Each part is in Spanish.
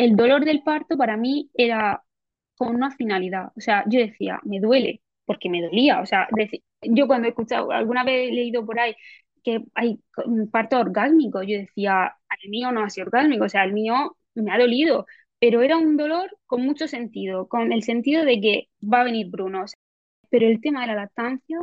el dolor del parto para mí era con una finalidad. O sea, yo decía, me duele, porque me dolía. O sea, yo cuando he escuchado, alguna vez he leído por ahí que hay un parto orgásmico, yo decía, el mío no ha sido orgásmico, o sea, el mío me ha dolido, pero era un dolor con mucho sentido, con el sentido de que va a venir Bruno. pero el tema de la lactancia,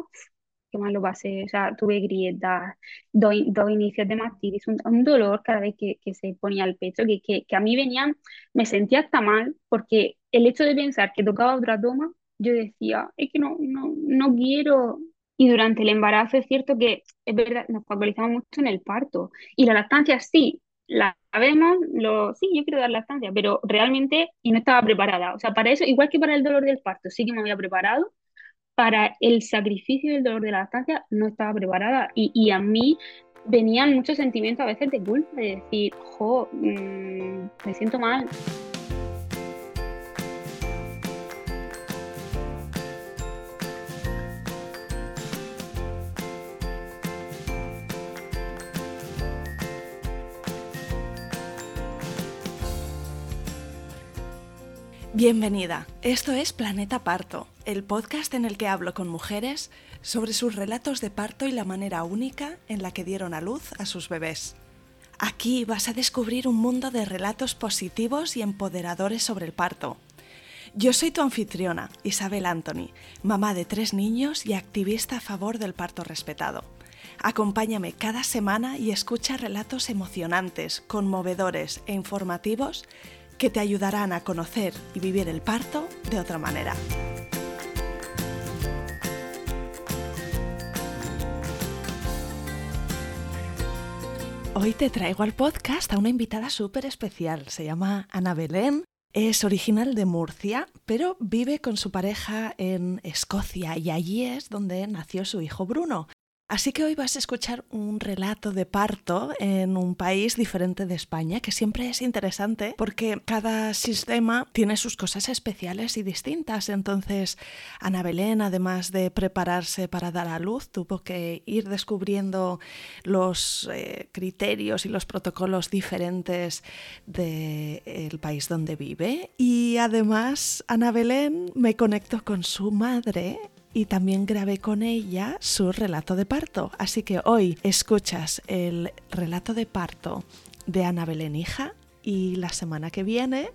que más lo pasé, o sea, tuve grietas, dos, inicios de mastitis, un, dolor cada vez que, se ponía el pecho, que, que, a mí venían, me sentía hasta mal, porque el hecho de pensar que tocaba otra toma, yo decía, es que no, no, no quiero, y durante el embarazo es cierto que es verdad, nos focalizamos mucho en el parto. Y la lactancia sí, la vemos, lo, sí, yo quiero dar lactancia, pero realmente y no estaba preparada. O sea, para eso, igual que para el dolor del parto, sí que me había preparado. Para el sacrificio del dolor de la lactancia no estaba preparada. Y, y a mí venían muchos sentimientos a veces de culpa, de decir, jo, mm, me siento mal. Bienvenida, esto es Planeta Parto, el podcast en el que hablo con mujeres sobre sus relatos de parto y la manera única en la que dieron a luz a sus bebés. Aquí vas a descubrir un mundo de relatos positivos y empoderadores sobre el parto. Yo soy tu anfitriona, Isabel Anthony, mamá de tres niños y activista a favor del parto respetado. Acompáñame cada semana y escucha relatos emocionantes, conmovedores e informativos que te ayudarán a conocer y vivir el parto de otra manera. Hoy te traigo al podcast a una invitada súper especial. Se llama Ana Belén. Es original de Murcia, pero vive con su pareja en Escocia y allí es donde nació su hijo Bruno. Así que hoy vas a escuchar un relato de parto en un país diferente de España, que siempre es interesante porque cada sistema tiene sus cosas especiales y distintas. Entonces, Ana Belén, además de prepararse para dar a luz, tuvo que ir descubriendo los eh, criterios y los protocolos diferentes del país donde vive. Y además, Ana Belén me conectó con su madre y también grabé con ella su relato de parto. Así que hoy escuchas el relato de parto de Ana Belén hija y la semana que viene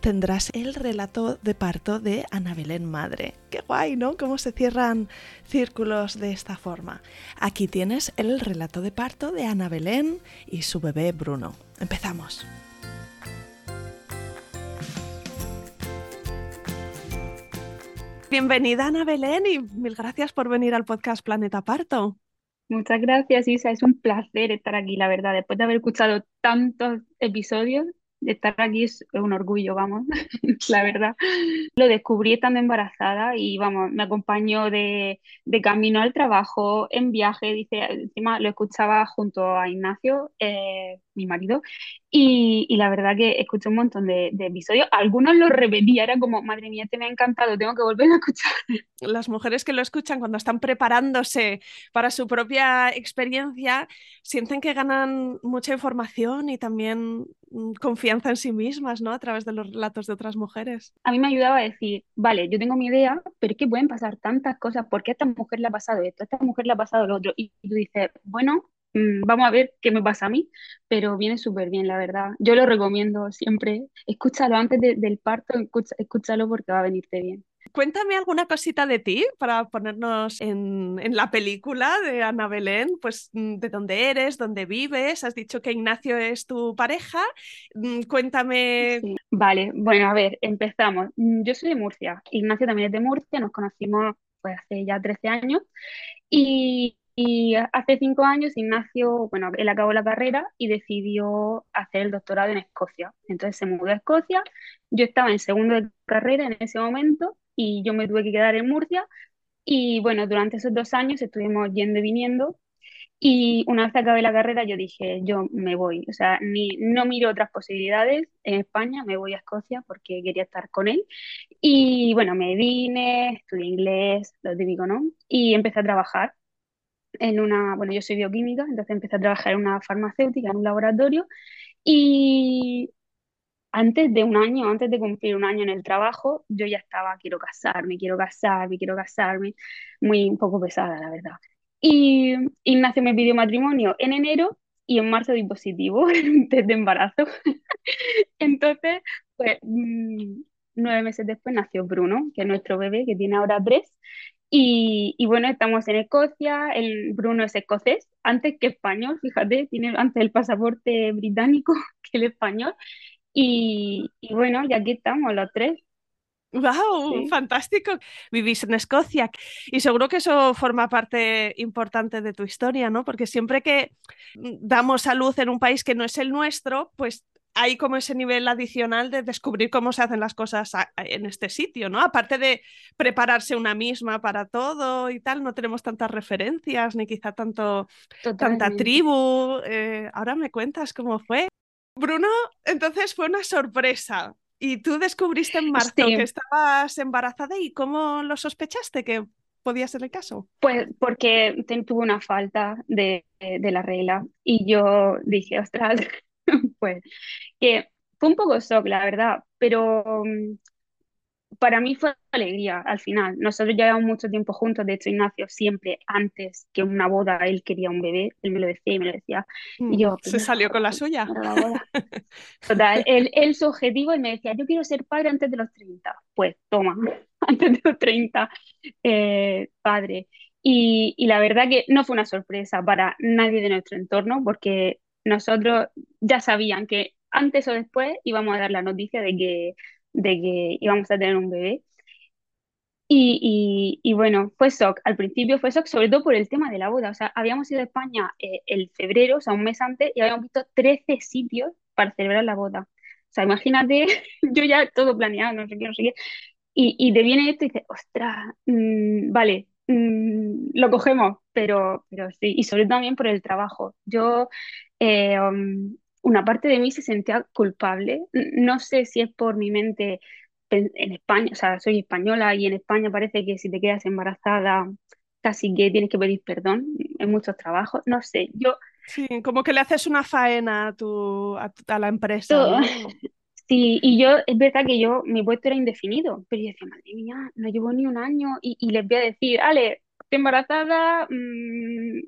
tendrás el relato de parto de Ana Belén madre. Qué guay, ¿no? Cómo se cierran círculos de esta forma. Aquí tienes el relato de parto de Ana Belén y su bebé Bruno. Empezamos. Bienvenida Ana Belén y mil gracias por venir al podcast Planeta Parto. Muchas gracias, Isa. Es un placer estar aquí, la verdad. Después de haber escuchado tantos episodios, estar aquí es un orgullo, vamos, la verdad. Lo descubrí estando embarazada y, vamos, me acompañó de, camino al trabajo, en viaje, dice, encima lo escuchaba junto a Ignacio, eh, mi marido, y, la verdad que escuché un montón de, episodios. Algunos los repetía, era como, madre mía, te me ha encantado, tengo que volver a escuchar. Las mujeres que lo escuchan cuando están preparándose para su propia experiencia, sienten que ganan mucha información y también mm, confianza en sí mismas, ¿no? A través de los relatos de otras mujeres. A mí me ayudaba a decir, vale, yo tengo mi idea, pero es que pueden pasar tantas cosas, ¿por qué a esta mujer le ha pasado esto? A esta mujer le ha pasado lo otro. Y tú dices, bueno, Mm, vamos a ver qué me pasa a mí, pero viene súper bien, la verdad. Yo lo recomiendo siempre. Escúchalo antes del parto, escúchalo porque va a venirte bien. Cuéntame alguna cosita de ti para ponernos en, la película de Ana Belén, pues mm, de dónde eres, dónde vives, has dicho que Ignacio es tu pareja, mm, cuéntame. Vale, bueno, a ver, empezamos. Yo soy de Murcia, Ignacio también es de Murcia, nos conocimos pues hace ya 13 años y y hace cinco años Ignacio, bueno, él acabó la carrera y decidió hacer el doctorado en Escocia. Entonces se mudó a Escocia. Yo estaba en segundo de carrera en ese momento y yo me tuve que quedar en Murcia. Y bueno, durante esos dos años estuvimos yendo y viniendo. Y una vez que acabé la carrera, yo dije, yo me voy. O sea, ni, no miro otras posibilidades en España, me voy a Escocia porque quería estar con él. Y bueno, me vine, estudié inglés, lo típico, ¿no? Y empecé a trabajar en una, bueno, yo soy bioquímica, entonces empecé a trabajar en una farmacéutica, en un laboratorio, y antes de un año, antes de cumplir un año en el trabajo, yo ya estaba, quiero casarme, quiero casarme, quiero casarme, muy un poco pesada, la verdad. Y Ignacio me pidió matrimonio en enero y en marzo di positivo en test de embarazo. Entonces, pues mm, nueve meses después nació Bruno, que es nuestro bebé, que tiene ahora tres. Y, y bueno, estamos en Escocia, el Bruno es escocés, antes que español, fíjate, tiene antes el pasaporte británico que el español. Y, y bueno, y aquí estamos los tres. ¡Wow! Sí, Fantástico. Vivís en Escocia y seguro que eso forma parte importante de tu historia, ¿no? Porque siempre que damos a luz en un país que no es el nuestro, pues hay como ese nivel adicional de descubrir cómo se hacen las cosas a- a- en este sitio, ¿no? Aparte de prepararse una misma para todo y tal, no tenemos tantas referencias ni quizá tanto, tanta totalmente. tribu. Eh, ahora me cuentas cómo fue. Bruno, entonces fue una sorpresa. Y tú descubriste en marzo que Sí, estabas embarazada y cómo lo sospechaste que podía ser el caso. pues porque tuve una falta de, de la regla y yo dije, ostras, pues que fue un poco shock, la verdad, pero mm, para mí fue alegría al final. Nosotros llevamos mucho tiempo juntos, de hecho Ignacio siempre antes que una boda, él quería un bebé, él me lo decía y me lo decía, y Mm, yo, se salió con la suya. primero la boda. Total, él, él su objetivo, él me decía, yo quiero ser padre antes de los treinta Pues toma, antes de los 30 eh, padre. Y, y la verdad que no fue una sorpresa para nadie de nuestro entorno, porque nosotros ya sabían que antes o después íbamos a dar la noticia de que, de que íbamos a tener un bebé. Y, bueno, fue shock. Al principio fue shock, sobre todo por el tema de la boda. O sea, habíamos ido a España eh, el febrero, o sea, un mes antes, y habíamos visto 13 sitios para celebrar la boda. O sea, imagínate, yo ya todo planeado, no sé qué, no sé qué. Y, y te viene esto y dices, ostras, mm, vale, mm, lo cogemos, pero, pero sí, y sobre todo también por el trabajo. Yo, eh, um, una parte de mí se sentía culpable. No sé si es por mi mente en España, o sea, soy española y en España parece que si te quedas embarazada casi que tienes que pedir perdón en muchos trabajos. No sé, yo Sí, como que le haces una faena a tu, a, a la empresa, todo, ¿no? Sí, y yo, es verdad que yo, mi puesto era indefinido, pero yo decía, madre mía, no llevo ni un año y, y les voy a decir, Ale, estoy embarazada, mm,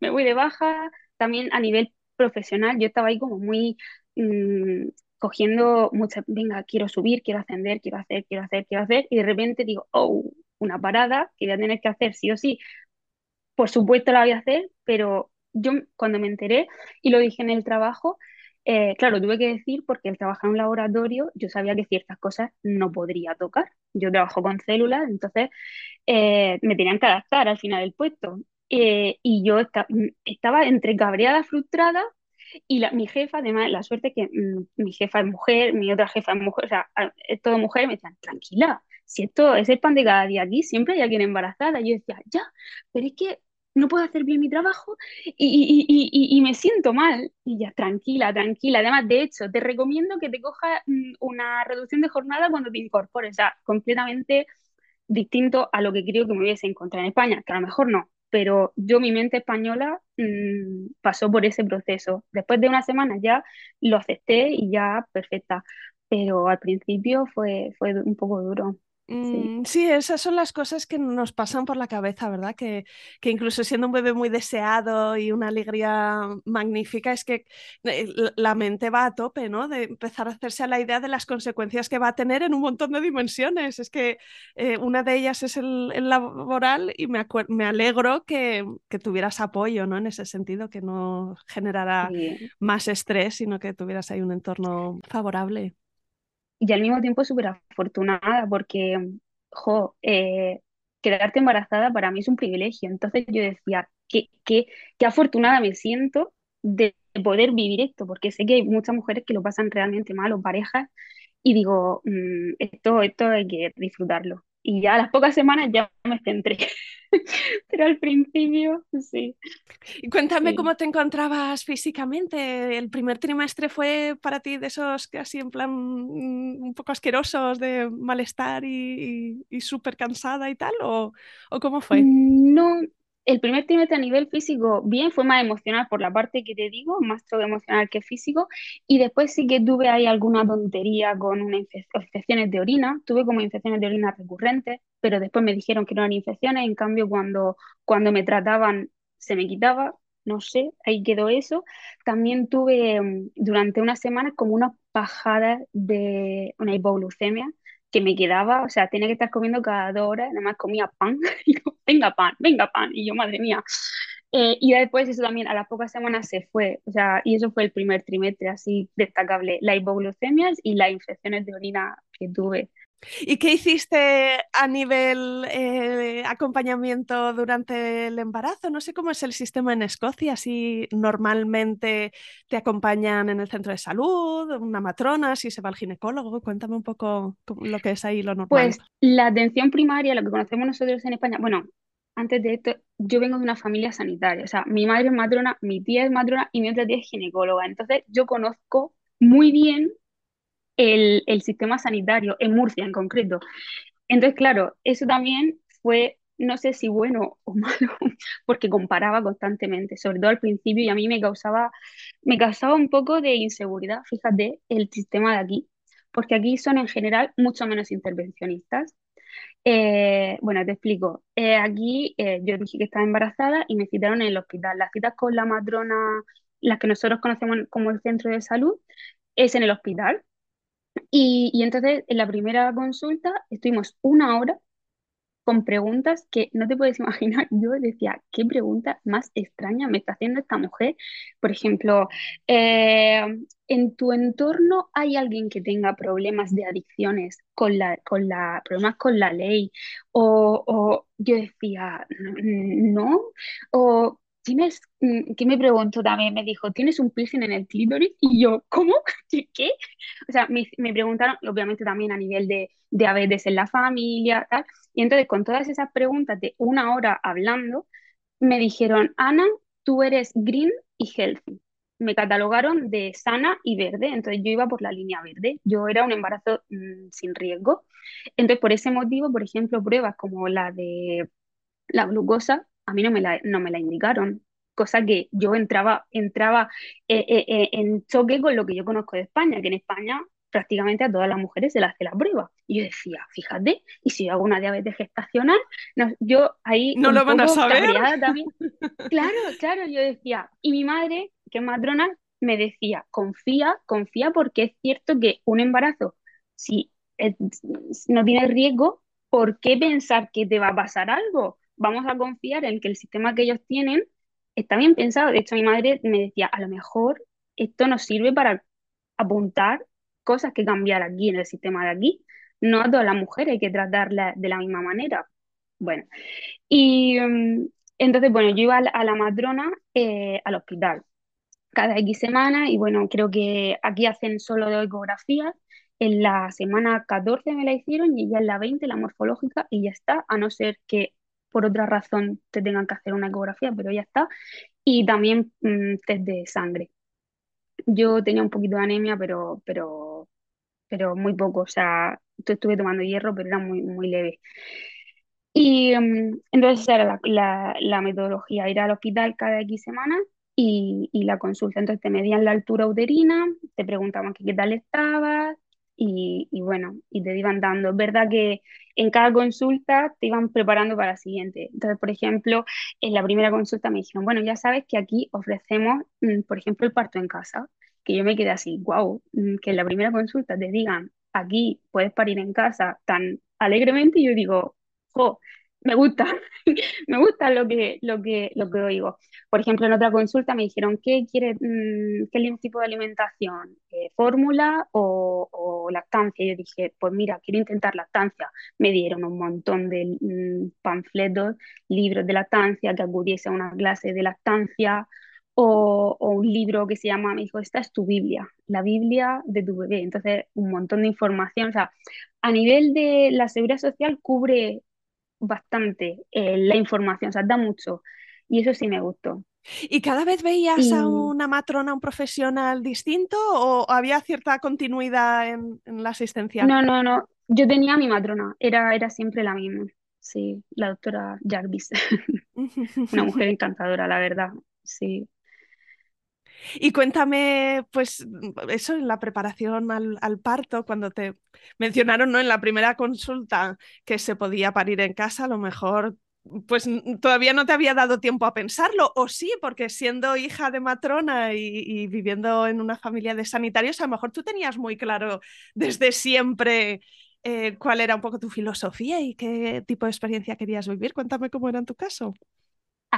me voy de baja, también a nivel profesional, yo estaba ahí como muy mm, cogiendo mucha, venga, quiero subir, quiero ascender, quiero hacer, quiero hacer, quiero hacer, y de repente digo, oh, una parada que voy a tener que hacer sí o sí, por supuesto la voy a hacer, pero yo cuando me enteré y lo dije en el trabajo, eh, claro, tuve que decir porque al trabajar en un laboratorio yo sabía que ciertas cosas no podría tocar. Yo trabajo con células, entonces eh, me tenían que adaptar al final del puesto. Eh, y yo esta- mm, estaba entre cabreada, frustrada, y la- mi jefa, además, la suerte que mm, mi jefa es mujer, mi otra jefa es mujer, o sea, a- es todo mujer, me decían, tranquila, si esto es el pan de cada día aquí, siempre hay alguien embarazada. Y yo decía, ya, pero es que no puedo hacer bien mi trabajo y, y, y, y, y me siento mal. Y ya, tranquila, tranquila. Además, de hecho, te recomiendo que te cojas mm, una reducción de jornada cuando te incorpores, o sea, completamente distinto a lo que creo que me hubiese encontrado en España, que a lo mejor no, pero yo mi mente española mm, pasó por ese proceso. Después de una semana ya lo acepté y ya perfecta, pero al principio fue, fue un poco duro, sí. Mm, sí, esas son las cosas que nos pasan por la cabeza, ¿verdad? Que, que incluso siendo un bebé muy deseado y una alegría magnífica, es que eh, la mente va a tope, ¿no? De empezar a hacerse a la idea de las consecuencias que va a tener en un montón de dimensiones. Es que eh, una de ellas es el, el laboral y me, me alegro que, que tuvieras apoyo, ¿no? En ese sentido, que no generara sí. más estrés, sino que tuvieras ahí un entorno favorable. Y al mismo tiempo súper afortunada porque, jo, eh, quedarte embarazada para mí es un privilegio. Entonces yo decía, qué, qué, qué afortunada me siento de poder vivir esto, porque sé que hay muchas mujeres que lo pasan realmente mal o parejas, y digo, mm, esto, esto hay que disfrutarlo. Y ya a las pocas semanas ya me centré, pero al principio, sí, Y cuéntame sí. cómo te encontrabas físicamente. ¿El primer trimestre fue para ti de esos casi en plan mm, un poco asquerosos de malestar y, y, y súper cansada y tal? ¿O, o cómo fue? No, el primer trimestre a nivel físico, bien, fue más emocional por la parte que te digo, más todo emocional que físico. Y después sí que tuve ahí alguna tontería con unas infecciones de orina. Tuve como infecciones de orina recurrentes, pero después me dijeron que no eran infecciones. En cambio, cuando, cuando me trataban, se me quitaba. No sé, ahí quedó eso. También tuve mm, durante unas semanas como unas bajadas de una hipoglucemia que me quedaba, o sea, tenía que estar comiendo cada dos horas, nada más comía pan, y yo, venga pan, venga pan, y yo, madre mía. Eh, y después eso también a las pocas semanas se fue, o sea, y eso fue el primer trimestre así destacable, las hipoglucemias y las infecciones de orina que tuve. ¿Y qué hiciste a nivel eh, acompañamiento durante el embarazo? No sé cómo es el sistema en Escocia, si normalmente te acompañan en el centro de salud, una matrona, si se va al ginecólogo. Cuéntame un poco lo que es ahí lo normal. Pues la atención primaria, lo que conocemos nosotros en España, bueno, antes de esto, yo vengo de una familia sanitaria, o sea, mi madre es matrona, mi tía es matrona y mi otra tía es ginecóloga. Entonces yo conozco muy bien el, el sistema sanitario, en Murcia en concreto. Entonces, claro, eso también fue, no sé si bueno o malo, porque comparaba constantemente, sobre todo al principio, y a mí me causaba, me causaba un poco de inseguridad, fíjate, el sistema de aquí, porque aquí son en general mucho menos intervencionistas. Eh, bueno, te explico. Eh, aquí eh, yo dije que estaba embarazada y me citaron en el hospital. Las citas con la matrona, las que nosotros conocemos como el centro de salud, es en el hospital. Y, entonces en la primera consulta estuvimos una hora con preguntas que no te puedes imaginar. Yo decía, ¿qué pregunta más extraña me está haciendo esta mujer? Por ejemplo, eh, ¿en tu entorno hay alguien que tenga problemas de adicciones con la, con la, problemas con la ley? O, o yo decía, no, o ¿tienes, mm, qué me preguntó también? Me dijo, ¿tienes un piercing en el clítoris? Y yo, ¿cómo? ¿Qué? O sea, me, preguntaron, obviamente también a nivel de diabetes en la familia, tal. Y entonces con todas esas preguntas de una hora hablando, me dijeron, Ana, tú eres green y healthy. Me catalogaron de sana y verde, entonces yo iba por la línea verde. Yo era un embarazo mm, sin riesgo. Entonces, por ese motivo, por ejemplo, pruebas como la de la glucosa, a mí no me la, no me la indicaron, cosa que yo entraba, entraba eh, eh, eh, en choque con lo que yo conozco de España, que en España prácticamente a todas las mujeres se le hace la prueba. Y yo decía, fíjate, y si yo hago una diabetes gestacional, no, yo ahí... No lo van a saber. También. claro, claro, yo decía, y mi madre, que es matrona, me decía, confía, confía porque es cierto que un embarazo, si no tiene riesgo, ¿por qué pensar que te va a pasar algo? Vamos a confiar en que el sistema que ellos tienen está bien pensado. De hecho, mi madre me decía, a lo mejor esto nos sirve para apuntar cosas que cambiar aquí en el sistema de aquí. No a todas las mujeres hay que tratarlas de la misma manera. Bueno, y mm, entonces, bueno, yo iba a la, matrona eh, al hospital cada X semana y bueno, creo que aquí hacen solo de ecografía. En la semana 14 me la hicieron y ya en la 20 la morfológica y ya está, a no ser que por otra razón te tengan que hacer una ecografía, pero ya está. Y también mm, test de sangre. Yo tenía un poquito de anemia, pero, pero, pero muy poco. O sea, estuve tomando hierro, pero era muy, muy leve. Y mm, entonces esa era la, la, metodología, ir al hospital cada X semanas y, y, la consulta. Entonces te medían la altura uterina, te preguntaban qué tal estabas, y, bueno, y te iban dando. Es verdad que en cada consulta te iban preparando para la siguiente. Entonces, por ejemplo, en la primera consulta me dijeron, bueno, ya sabes que aquí ofrecemos, mm, por ejemplo, el parto en casa, que yo me quedé así, wow, mm, que en la primera consulta te digan, aquí puedes parir en casa tan alegremente, y yo digo, jo, me gusta, me gusta lo que, lo que, lo que oigo. Por ejemplo, en otra consulta me dijeron, ¿qué quiere, mm, qué tipo de alimentación? Eh, ¿Fórmula o, lactancia? Y yo dije, pues mira, quiero intentar lactancia. Me dieron un montón de mm, panfletos, libros de lactancia, que acudiese a una clase de lactancia, o, o, un libro que se llama, me dijo, esta es tu Biblia, la Biblia de tu bebé. Entonces, un montón de información. O sea, a nivel de la seguridad social cubre bastante eh, la información, o sea, da mucho. Y eso sí me gustó. ¿Y cada vez veías a una matrona, un profesional distinto o había cierta continuidad en, la asistencia? No, no, no. Yo tenía a mi matrona, era, era siempre la misma. Sí, la doctora Jarvis. Una mujer encantadora, la verdad. Sí. Y cuéntame, pues, eso en la preparación al, parto, cuando te mencionaron, ¿no? En la primera consulta que se podía parir en casa, a lo mejor pues todavía no te había dado tiempo a pensarlo, o sí, porque siendo hija de matrona y, y, viviendo en una familia de sanitarios, a lo mejor tú tenías muy claro desde siempre eh, cuál era un poco tu filosofía y qué tipo de experiencia querías vivir. Cuéntame cómo era en tu caso.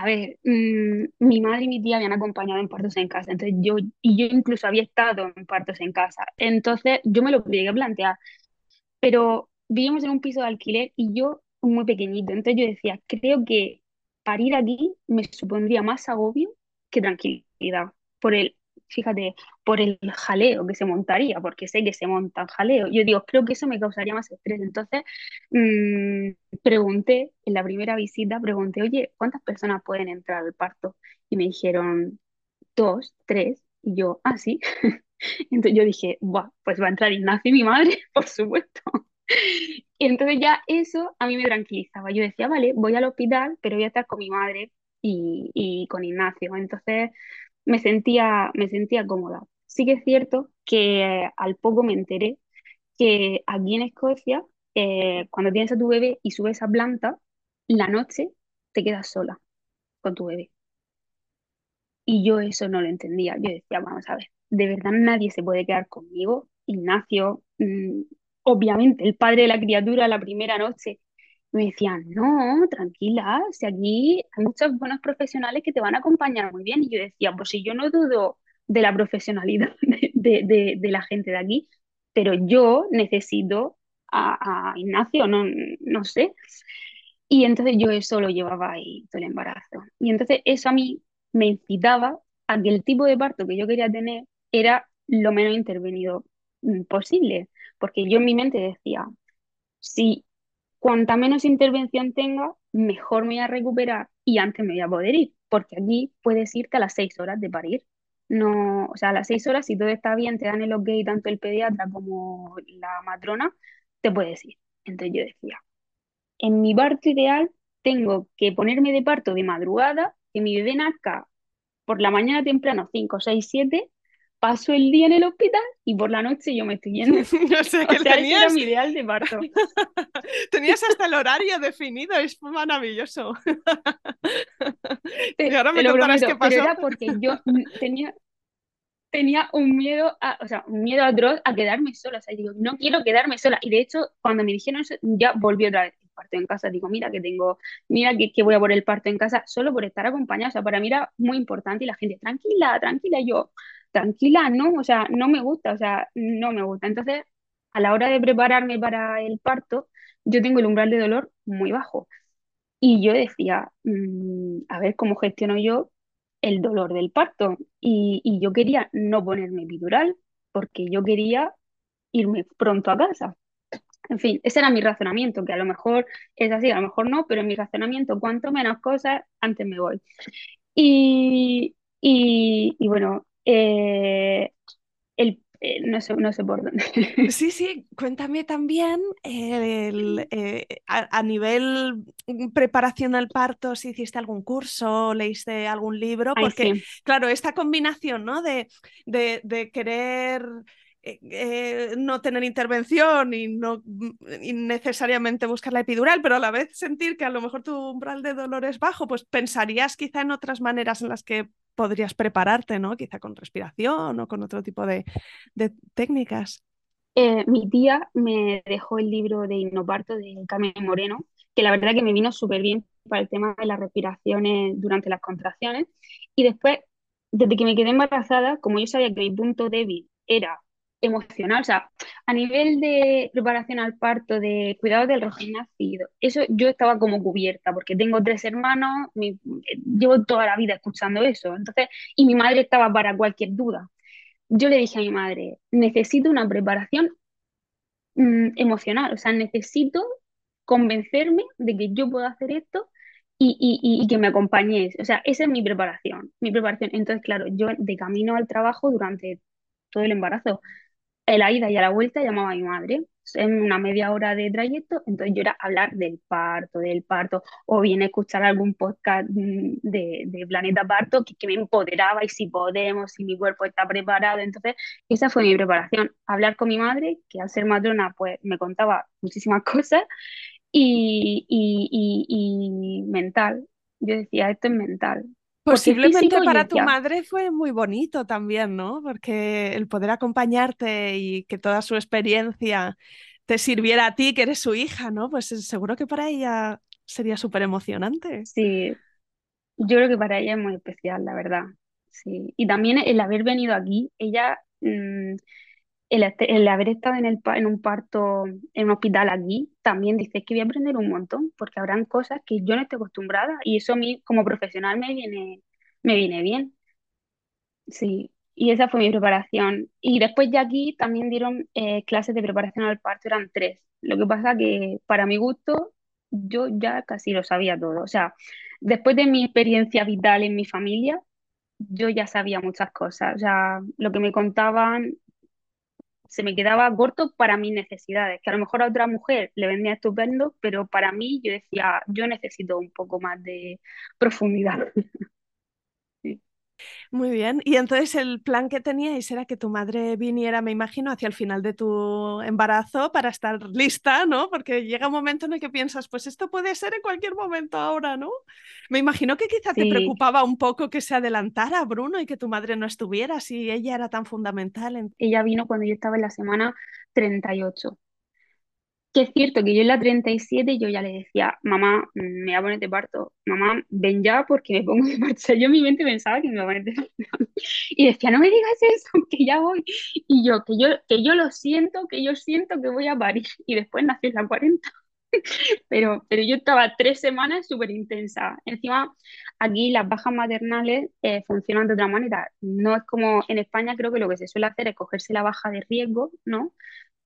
A ver, mmm, mi madre y mi tía habían acompañado en partos en casa, entonces yo, y yo incluso había estado en partos en casa, entonces yo me lo llegué a plantear, pero vivíamos en un piso de alquiler y yo muy pequeñito. Entonces yo decía, creo que parir aquí me supondría más agobio que tranquilidad. Por el, fíjate, por el jaleo que se montaría, porque sé que se montan jaleo. Yo digo, creo que eso me causaría más estrés. Entonces mmm, pregunté, en la primera visita, pregunté, oye, ¿cuántas personas pueden entrar al parto? Y me dijeron, dos, tres. Y yo, ah, sí. Entonces yo dije, Buah, pues va a entrar Ignacio y mi madre, por supuesto. Y entonces ya eso a mí me tranquilizaba. Yo decía, vale, voy al hospital, pero voy a estar con mi madre y, y con Ignacio. Entonces me sentía, me sentía cómoda. Sí que es cierto que al poco me enteré que aquí en Escocia, eh, cuando tienes a tu bebé y subes a planta, la noche te quedas sola con tu bebé. Y yo eso no lo entendía. Yo decía, vamos a ver, de verdad nadie se puede quedar conmigo. Ignacio, mmm, obviamente, el padre de la criatura la primera noche, me decían, no, tranquila, si aquí hay muchos buenos profesionales que te van a acompañar muy bien. Y yo decía, pues si yo no dudo de la profesionalidad de, de, la gente de aquí, pero yo necesito a, a, Ignacio, no, no sé. Y entonces yo eso lo llevaba ahí todo el embarazo. Y entonces eso a mí me incitaba a que el tipo de parto que yo quería tener era lo menos intervenido posible porque yo en mi mente decía, si cuanta menos intervención tenga, mejor me voy a recuperar y antes me voy a poder ir, porque aquí puedes irte a las seis horas de parir. No, o sea, a las seis horas, si todo está bien, te dan el ok tanto el pediatra como la matrona, te puedes ir. Entonces yo decía, en mi parto ideal tengo que ponerme de parto de madrugada, que mi bebé nazca por la mañana temprano, 5, 6, 7, paso el día en el hospital y por la noche yo me estoy yendo. o sea, o sea tenías... ese era mi ideal de parto. tenías hasta el horario definido, es maravilloso. Te, y ahora me contarás qué pasó. pero era porque yo tenía, tenía un miedo, a, o sea, un miedo atroz a quedarme sola. O sea, digo, no quiero quedarme sola. Y de hecho, cuando me dijeron eso, ya volví otra vez el parto en casa. Digo, mira que tengo, mira que, que voy a por el parto en casa, solo por estar acompañada. O sea, para mí era muy importante y la gente, tranquila, tranquila. Y yo, tranquila, no, o sea, no me gusta, o sea, no me gusta. Entonces, a la hora de prepararme para el parto, yo tengo el umbral de dolor muy bajo. Y yo decía, mmm, a ver cómo gestiono yo el dolor del parto. Y, y yo quería no ponerme epidural porque yo quería irme pronto a casa. En fin, ese era mi razonamiento, que a lo mejor es así, a lo mejor no, pero en mi razonamiento, cuanto menos cosas, antes me voy. Y, y, y bueno, eh, el, eh, no, sé, no sé por dónde. Sí, sí, cuéntame también el, eh, a, a, nivel preparación al parto, si hiciste algún curso, leíste algún libro, porque Ay, sí. claro, esta combinación ¿no? de, de, de querer eh, no tener intervención y no necesariamente buscar la epidural, pero a la vez sentir que a lo mejor tu umbral de dolor es bajo, pues pensarías quizá en otras maneras en las que podrías prepararte, ¿no? Quizá con respiración o con otro tipo de, de técnicas. Eh, mi tía me dejó el libro de Hipnoparto de Carmen Moreno, que la verdad que me vino súper bien para el tema de las respiraciones durante las contracciones. Y después, desde que me quedé embarazada, como yo sabía que mi punto débil era emocional, o sea, a nivel de preparación al parto, de cuidado del recién nacido, eso yo estaba como cubierta, porque tengo tres hermanos, mi, llevo toda la vida escuchando eso, entonces, y mi madre estaba para cualquier duda. Yo le dije a mi madre, necesito una preparación mmm, emocional, o sea, necesito convencerme de que yo puedo hacer esto y, y, y, que me acompañéis. O sea, esa es mi preparación, mi preparación. Entonces, claro, yo de camino al trabajo durante todo el embarazo en la ida y a la vuelta llamaba a mi madre en una media hora de trayecto, entonces yo era hablar del parto, del parto, o bien escuchar algún podcast mm, de, de Planeta Parto que, que, me empoderaba y si podemos, si mi cuerpo está preparado. Entonces, esa fue mi preparación, hablar con mi madre, que al ser matrona, pues me contaba muchísimas cosas, y, y, y mental. Yo decía, esto es mental, Posiblemente para tu madre fue muy bonito también, ¿no? Porque el poder acompañarte y que toda su experiencia te sirviera a ti, que eres su hija, ¿no? Pues seguro que para ella sería súper emocionante. Sí, yo creo que para ella es muy especial, la verdad. Sí. Y también el haber venido aquí, ella, mm, el, haber estado en, el, en un parto, en un hospital aquí, también dice que voy a aprender un montón, porque habrán cosas que yo no estoy acostumbrada y eso a mí como profesional me viene, me viene bien. Sí, y esa fue mi preparación. Y después ya aquí también dieron eh, clases de preparación al parto, eran tres. Lo que pasa que para mi gusto yo ya casi lo sabía todo. O sea, después de mi experiencia vital en mi familia, yo ya sabía muchas cosas. O sea, lo que me contaban se me quedaba corto para mis necesidades, que a lo mejor a otra mujer le vendría estupendo, pero para mí yo decía, yo necesito un poco más de profundidad. Muy bien. Y entonces el plan que teníais era que tu madre viniera, me imagino, hacia el final de tu embarazo para estar lista, ¿no? Porque llega un momento en el que piensas, pues esto puede ser en cualquier momento ahora, ¿no? Me imagino que quizá te preocupaba un poco que se adelantara Bruno y que tu madre no estuviera, si ella era tan fundamental. Ella vino cuando yo estaba en la semana 38 que es cierto que yo en la 37 yo ya le decía, mamá, me voy a poner de parto, mamá, ven ya porque me pongo de parto. O sea, yo en mi mente pensaba que me iba a poner de parto. Y decía, no me digas eso, que ya voy. Y yo, que yo, que yo lo siento, que yo siento que voy a parir. Y después nací en la 40. Pero, pero yo estaba tres semanas súper intensa. Encima, aquí las bajas maternales eh, funcionan de otra manera. No es como en España, creo que lo que se suele hacer es cogerse la baja de riesgo, ¿no?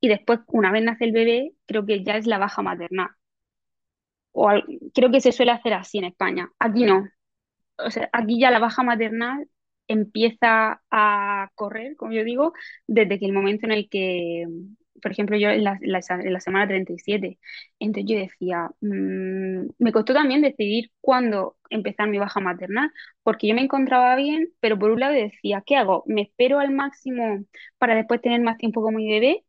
Y después, una vez nace el bebé, creo que ya es la baja maternal. O creo que se suele hacer así en España. Aquí no. O sea, aquí ya la baja maternal empieza a correr, como yo digo, desde que el momento en el que, por ejemplo, yo en la, en la semana 37, entonces yo decía, mm, me costó también decidir cuándo empezar mi baja maternal, porque yo me encontraba bien, pero por un lado decía, ¿qué hago? ¿Me espero al máximo para después tener más tiempo con mi bebé?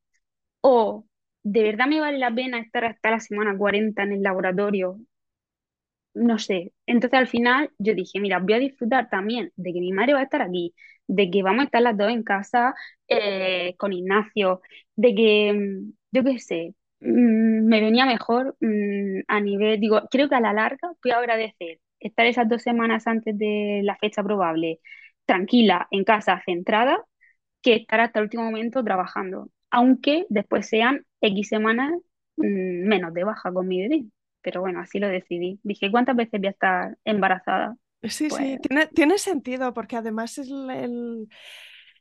O de verdad me vale la pena estar hasta la semana 40 en el laboratorio, no sé. Entonces al final yo dije, mira, voy a disfrutar también de que mi madre va a estar aquí, de que vamos a estar las dos en casa eh, con Ignacio, de que, yo qué sé, mm, me venía mejor mm, a nivel, digo, creo que a la larga voy a agradecer estar esas dos semanas antes de la fecha probable, tranquila, en casa, centrada, que estar hasta el último momento trabajando aunque después sean X semanas mm, menos de baja con mi bebé. Pero bueno, así lo decidí. Dije, ¿cuántas veces voy a estar embarazada? Sí, sí, pues tiene, tiene, sentido, porque además es el,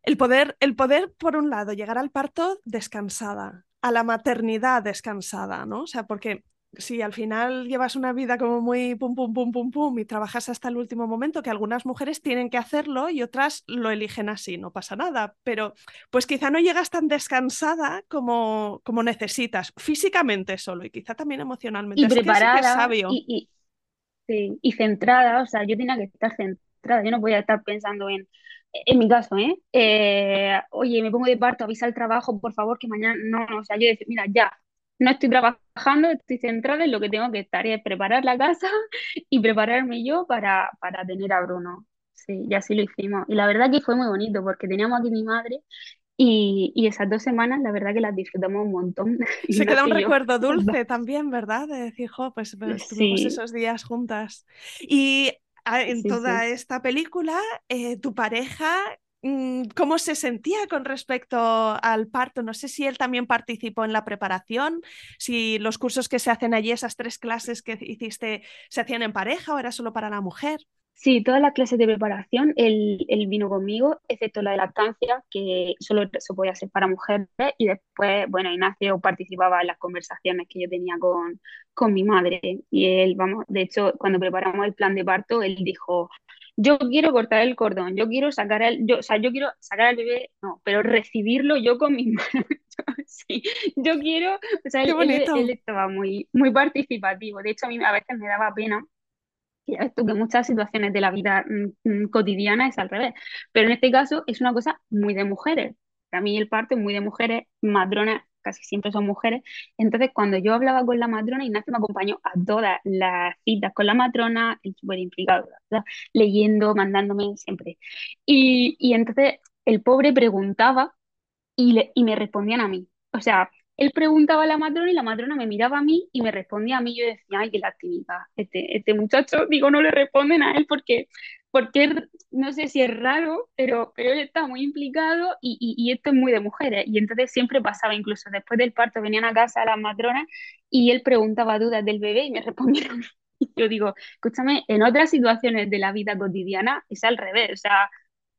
el, poder, el poder, por un lado, llegar al parto descansada, a la maternidad descansada, ¿no? O sea, porque si al final llevas una vida como muy pum, pum, pum, pum, pum y trabajas hasta el último momento, que algunas mujeres tienen que hacerlo y otras lo eligen así, no pasa nada, pero pues quizá no llegas tan descansada como, como necesitas, físicamente solo y quizá también emocionalmente. Y preparada Y, y, centrada, o sea, yo tenía que estar centrada, yo no podía estar pensando en, en mi caso, ¿eh? ¿eh? Oye, me pongo de parto, avisa el trabajo, por favor, que mañana, no, no, o sea, yo decía, mira, ya, no estoy trabajando, estoy centrada en lo que tengo que estar, es preparar la casa y prepararme yo para, para tener a Bruno. Sí, y así lo hicimos. Y la verdad que fue muy bonito porque teníamos aquí mi madre y, y, esas dos semanas, la verdad que las disfrutamos un montón. Se queda un recuerdo dulce también, ¿verdad? De decir, jo, pues, pues estuvimos esos días juntas. Y ah, en toda esta película, eh, tu pareja cómo se sentía con respecto al parto. No sé si él también participó en la preparación, si los cursos que se hacen allí, esas tres clases que hiciste, se hacían en pareja o era solo para la mujer. Sí, todas las clases de preparación, él, él vino conmigo, excepto la de lactancia, que solo se podía hacer para mujeres, y después, bueno, Ignacio participaba en las conversaciones que yo tenía con, con mi madre, y él, vamos, de hecho, cuando preparamos el plan de parto, él dijo, yo quiero cortar el cordón, yo quiero sacar el, yo, o sea, yo quiero sacar al bebé, no, pero recibirlo yo con mis manos, sí, yo quiero, o sea, Qué él, él- él bonito. estaba muy, muy participativo, de hecho, a mí a veces me daba pena que muchas situaciones de la vida mm, mm, cotidiana es al revés, pero en este caso es una cosa muy de mujeres. Para mí el parto es muy de mujeres, matronas casi siempre son mujeres. Entonces cuando yo hablaba con la matrona, Ignacio me acompañó a todas las citas con la matrona, él súper implicado. Leyendo, mandándome siempre. Y, y entonces el pobre preguntaba y, le- y me respondían a mí. O sea, él preguntaba a la matrona y la matrona me miraba a mí y me respondía a mí. Yo decía, ay, qué lástima, este, este muchacho, digo, no le responden a él porque, porque no sé si es raro, pero, pero él está muy implicado y, y, y esto es muy de mujeres. Y entonces siempre pasaba, incluso después del parto venían a casa las matronas y él preguntaba dudas del bebé y me respondían. Y yo digo, escúchame, en otras situaciones de la vida cotidiana es al revés, o sea,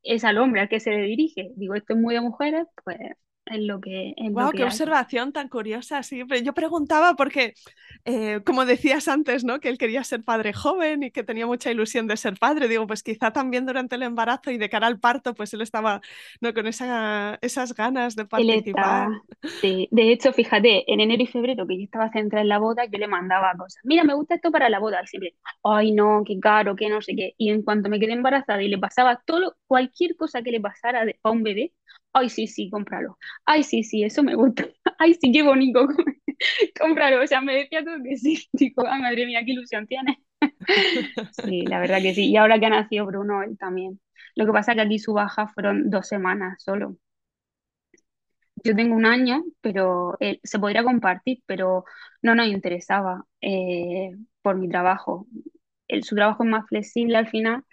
es al hombre al que se le dirige. Digo, esto es muy de mujeres, pues es lo que, es lo Wow, qué que hay. observación tan curiosa. Sí, pero yo preguntaba porque, eh, como decías antes, ¿no? Que él quería ser padre joven y que tenía mucha ilusión de ser padre. Digo, pues quizá también durante el embarazo y de cara al parto, pues él estaba, ¿no? Con esa, esas ganas de participar. está, sí. De hecho, fíjate, en enero y febrero que yo estaba centrada en la boda, yo le mandaba cosas. Mira, me gusta esto para la boda. Y siempre, ay, no, qué caro, qué no sé qué. Y en cuanto me quedé embarazada y le pasaba todo, lo- cualquier cosa que le pasara de- a un bebé, ay, sí, sí, cómpralo. Ay, sí, sí, eso me gusta. Ay, sí, qué bonito, cómpralo. O sea, me decía todo que sí. Digo, ay, madre mía, qué ilusión tiene. Sí, la verdad que sí. Y ahora que ha nacido Bruno, él también. Lo que pasa es que aquí su baja fueron dos semanas solo. Yo tengo un año, pero él, se podría compartir, pero no nos interesaba eh, por mi trabajo. Su trabajo es más flexible al final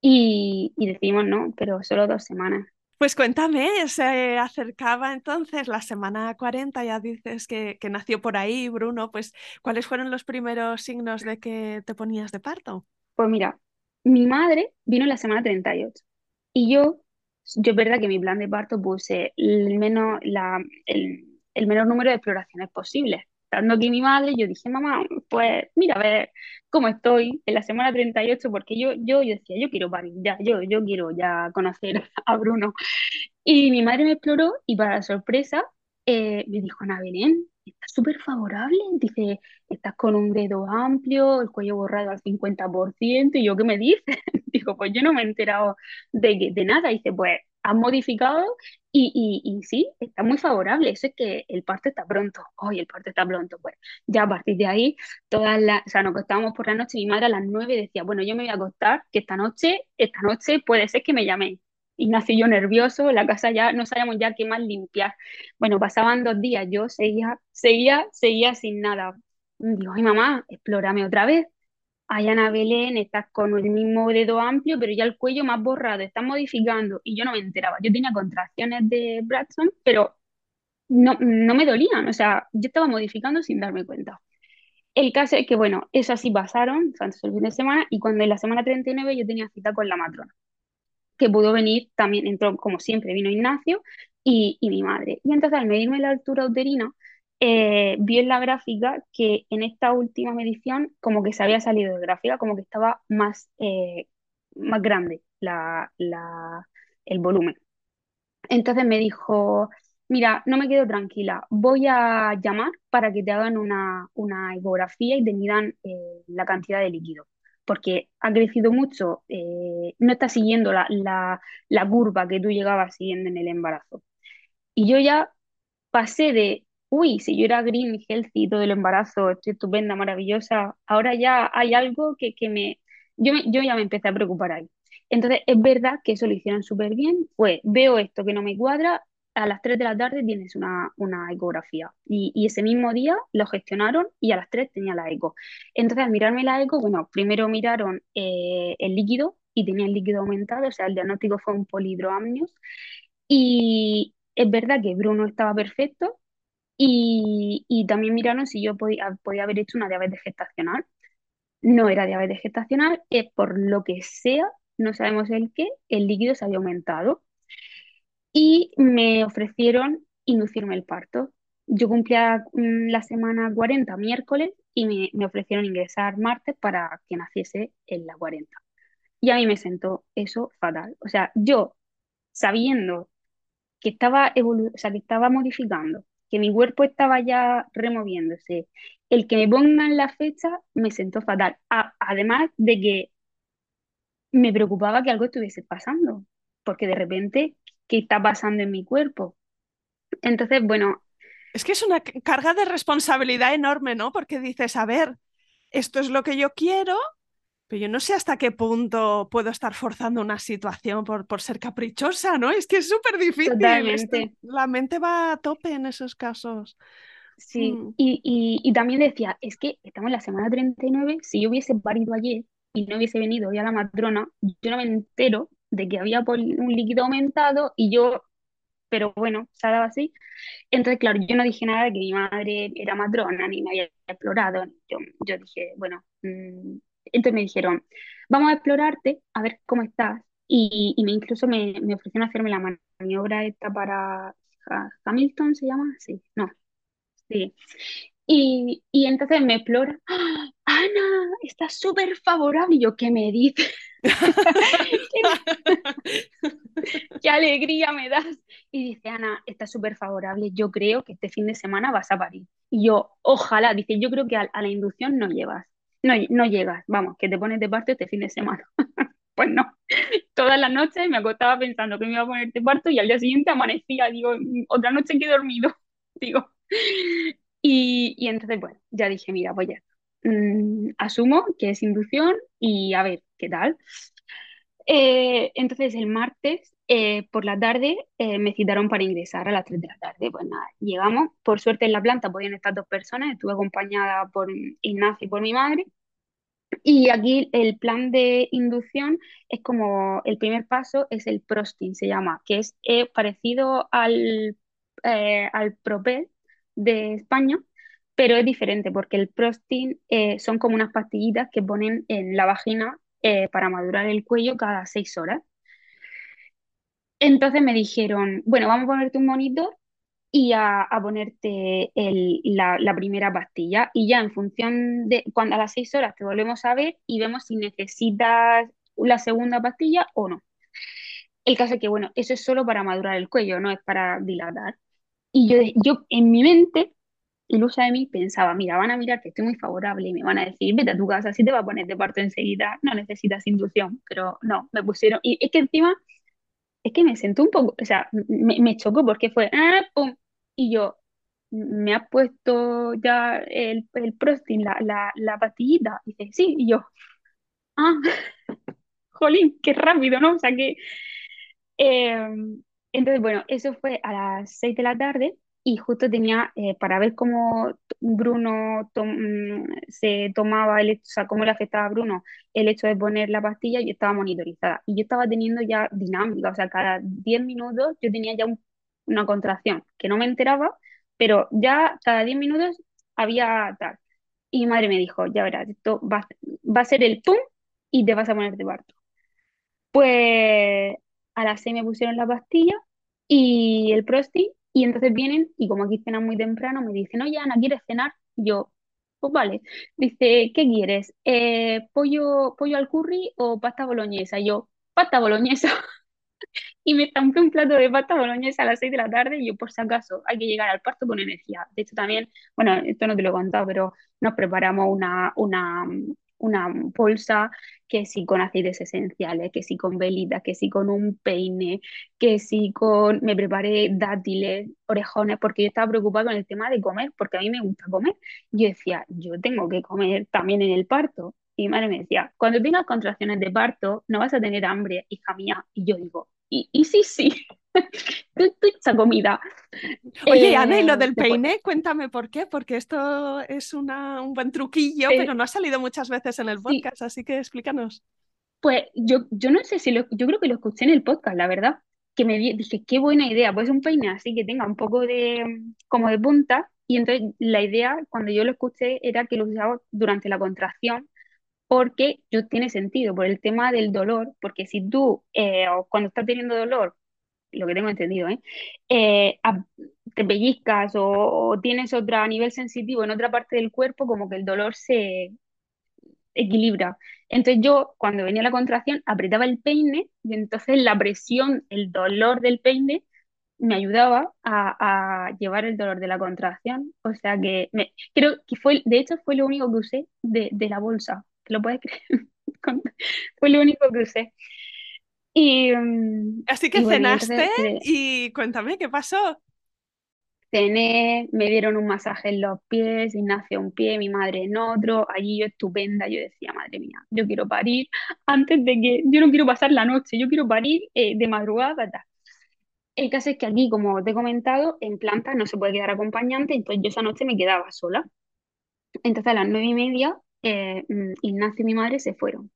y, decidimos no, pero solo dos semanas. Pues cuéntame, se acercaba entonces la semana 40, ya dices que, que nació por ahí, Bruno, pues ¿cuáles fueron los primeros signos de que te ponías de parto? Pues mira, mi madre vino la semana 38 y yo, yo es verdad que mi plan de parto puse el, menos, la, el, el menor número de exploraciones posibles. Estando aquí mi madre, yo dije, mamá, pues mira, a ver cómo estoy en la semana 38 porque yo, yo, yo decía, yo quiero parir ya, yo, yo quiero ya conocer a Bruno. Y mi madre me exploró y para sorpresa eh, me dijo, Ana Belén, está súper favorable. Dice, estás con un dedo amplio, el cuello borrado al 50%. Y yo, ¿qué me dices? Digo, pues yo no me he enterado de, de nada. Dice, pues has modificado y, y, y sí, está muy favorable. Eso es que el parto está pronto. Hoy el parto está pronto. Pues ya a partir de ahí, todas las, o sea, nos acostábamos por la noche. Mi madre a las 9 decía, bueno, yo me voy a acostar, que esta noche, esta noche puede ser que me llaméis. Ignacio y yo nervioso, la casa ya no sabíamos ya qué más limpiar. Bueno, pasaban dos días, yo seguía, seguía, seguía sin nada. Digo, ay mamá, explórame otra vez. Ay, Ana Belén, estás con el mismo dedo amplio, pero ya el cuello más borrado, estás modificando. Y yo no me enteraba. Yo tenía contracciones de Braxton, pero no, no me dolían. O sea, yo estaba modificando sin darme cuenta. El caso es que, bueno, esas sí pasaron, tanto el fin de semana, y cuando en la semana 39 yo tenía cita con la matrona que pudo venir, también entró, como siempre, vino Ignacio y, y mi madre. Y entonces al medirme la altura uterina, eh, vi en la gráfica que en esta última medición como que se había salido de gráfica, como que estaba más, eh, más grande la, la, el volumen. Entonces me dijo, mira, no me quedo tranquila, voy a llamar para que te hagan una, una ecografía y te midan eh, la cantidad de líquido, porque ha crecido mucho, eh, no está siguiendo la, la, curva que tú llegabas siguiendo en el embarazo. Y yo ya pasé de, uy, si yo era green, healthy todo el embarazo, estoy estupenda, maravillosa, ahora ya hay algo que, que me, yo, me- yo ya me empecé a preocupar ahí. Entonces, es verdad que eso lo hicieron súper bien, pues veo esto que no me cuadra, a las 3 de la tarde tienes una, una ecografía. Y, ese mismo día lo gestionaron y a las 3 tenía la eco. Entonces, al mirarme la eco, bueno, primero miraron eh, el líquido y tenía el líquido aumentado, o sea, el diagnóstico fue un polidroamnios. Y es verdad que Bruno estaba perfecto y, y también miraron si yo podía, podía haber hecho una diabetes gestacional. no era diabetes gestacional, es por lo que sea, no sabemos el qué, el líquido se había aumentado y me ofrecieron inducirme el parto. Yo cumplía mm, la semana 40 miércoles y me, me ofrecieron ingresar martes para que naciese en la 40. Y a mí me sentó eso fatal. O sea, yo sabiendo que estaba evolu- o sea, que estaba modificando, que mi cuerpo estaba ya removiéndose, el que me pongan la fecha me sentó fatal. Además de que me preocupaba que algo estuviese pasando, porque de repente, ¿qué está pasando en mi cuerpo? Entonces, bueno, Es que es una carga de responsabilidad enorme, ¿no? Porque dices, a ver, esto es lo que yo quiero, pero yo no sé hasta qué punto puedo estar forzando una situación por, por ser caprichosa, ¿no? Es que es súper difícil. Esto- la mente va a tope en esos casos. sí. Mm. Y, y, y también decía, es que estamos en la semana 39, si yo hubiese parido ayer y no hubiese venido hoy a la matrona, yo no me entero de que había un líquido aumentado y yo, pero bueno, se dado así. Entonces, claro, yo no dije nada de que mi madre era matrona ni me había explorado. Yo, yo dije, bueno, mm, entonces me dijeron, vamos a explorarte, a ver cómo estás. Y, me incluso me, ofrecieron hacerme la maniobra esta para Ha- Hamilton, ¿se llama? Sí, no, sí. Y, y entonces me explora, ¡Ah! Ana, está súper favorable. Y yo, ¿qué me dices? qué alegría me das. Y dice, Ana, está súper favorable, yo creo que este fin de semana vas a parir. Y yo, ojalá, dice, yo creo que a, a la inducción no llevas, no, no llegas, vamos, que te pones de parto este fin de semana. Pues no, todas las noches me acostaba pensando que me iba a poner de parto y al día siguiente amanecía, digo, "Mm, otra noche que he dormido, digo. Y, y entonces, bueno, ya dije, mira, pues ya, mm, asumo que es inducción y a ver, ¿qué tal? Eh, entonces el martes eh, por la tarde eh, me citaron para ingresar a las 3 de la tarde. Pues nada, llegamos. Por suerte en la planta podían estar dos personas. Estuve acompañada por Ignacio y por mi madre. Y aquí el plan de inducción es como el primer paso es el prosting, se llama, que es eh, parecido al, eh, al Propel de España, pero es diferente porque el prosting eh, son como unas pastillitas que ponen en la vagina eh, para madurar el cuello cada seis horas. Entonces me dijeron, bueno, vamos a ponerte un monitor y a, a ponerte el- la, la primera pastilla. Y ya en función de cuando a las seis horas te volvemos a ver y vemos si necesitas la segunda pastilla o no. El caso es que, bueno, eso es solo para madurar el cuello, no es para dilatar. Y yo, yo en mi mente, ilusa de mí, pensaba, mira, van a mirar que estoy muy favorable y me van a decir, vete a tu casa, si te va a poner de parto enseguida, no necesitas inducción. Pero no, me pusieron. Y es que encima es que me sentó un poco, o sea, me, me chocó porque fue, ah, pum, y yo, me ha puesto ya el, el Prostin, la, la, la pastillita, y dice, sí, y yo, ah, jolín, qué rápido, ¿no? O sea que, eh, entonces, bueno, eso fue a las 6 de la tarde y justo tenía, eh, para ver cómo Bruno mm, se tomaba el o sea, cómo le afectaba a Bruno el hecho de poner la pastilla, yo estaba monitorizada y yo estaba teniendo ya dinámica, o sea, cada 10 minutos yo tenía ya un- una contracción, que no me enteraba, pero ya cada 10 minutos había tal. Y mi madre me dijo, ya verás, esto va, va a ser el pum y te vas a poner de parto. Pues a las 6 me pusieron la pastilla y el Prosti, y entonces vienen, y como aquí cenan muy temprano, me dicen, oye, Ana, ¿quieres cenar? Y yo, pues vale. Dice, ¿qué quieres? Eh, ¿pollo, pollo al curry o pasta boloñesa? Y yo, pasta boloñesa. Y me estampé un plato de pasta boloñesa a las 6 de la tarde y yo, por si acaso, hay que llegar al parto con energía. De hecho, también, bueno, esto no te lo he contado, pero nos preparamos una, una, una bolsa que sí con aceites esenciales, que sí con velitas, que sí con un peine, que sí con... Me preparé dátiles, orejones, porque yo estaba preocupada con el tema de comer, porque a mí me gusta comer. Yo decía, yo tengo que comer también en el parto. Y mi madre me decía, cuando tengas contracciones de parto, no vas a tener hambre, hija mía. Y yo digo, y, y sí, sí, esa comida. Oye, Ana, ¿y lo Eh, del peine? Cuéntame por qué, porque esto es una, un buen truquillo, pero eh, no ha salido muchas veces en el sí, podcast, así que explícanos. pues yo, yo no sé si lo, yo creo que lo escuché en el podcast, la verdad, que me di- dije, qué buena idea, pues un peine así que tenga un poco de, como de punta, y entonces la idea, cuando yo lo escuché, era que lo usaba durante la contracción porque yo tiene sentido por el tema del dolor, porque si tú eh, cuando estás teniendo dolor, lo que tengo entendido, ¿eh? eh te pellizcas o, tienes otro nivel sensitivo en otra parte del cuerpo, como que el dolor se equilibra. Entonces yo, cuando venía la contracción, apretaba el peine y entonces la presión, el dolor del peine me ayudaba a, llevar el dolor de la contracción. O sea que creo que fue, de hecho, fue lo único que usé de, la bolsa. ¿Te lo puedes creer? fue lo único que usé. Y, mm, Así que cenaste y cuéntame, ¿qué pasó? Cené, me dieron un masaje en los pies, Ignacio un pie, mi madre en otro, allí yo estupenda, yo decía, madre mía, yo quiero parir antes de que, yo no quiero pasar la noche, yo quiero parir eh, de madrugada, tal. El caso es que aquí, como te he comentado, en planta no se puede quedar acompañante, entonces yo esa noche me quedaba sola. Entonces a las nueve y media, eh, mm, Ignacio y mi madre se fueron.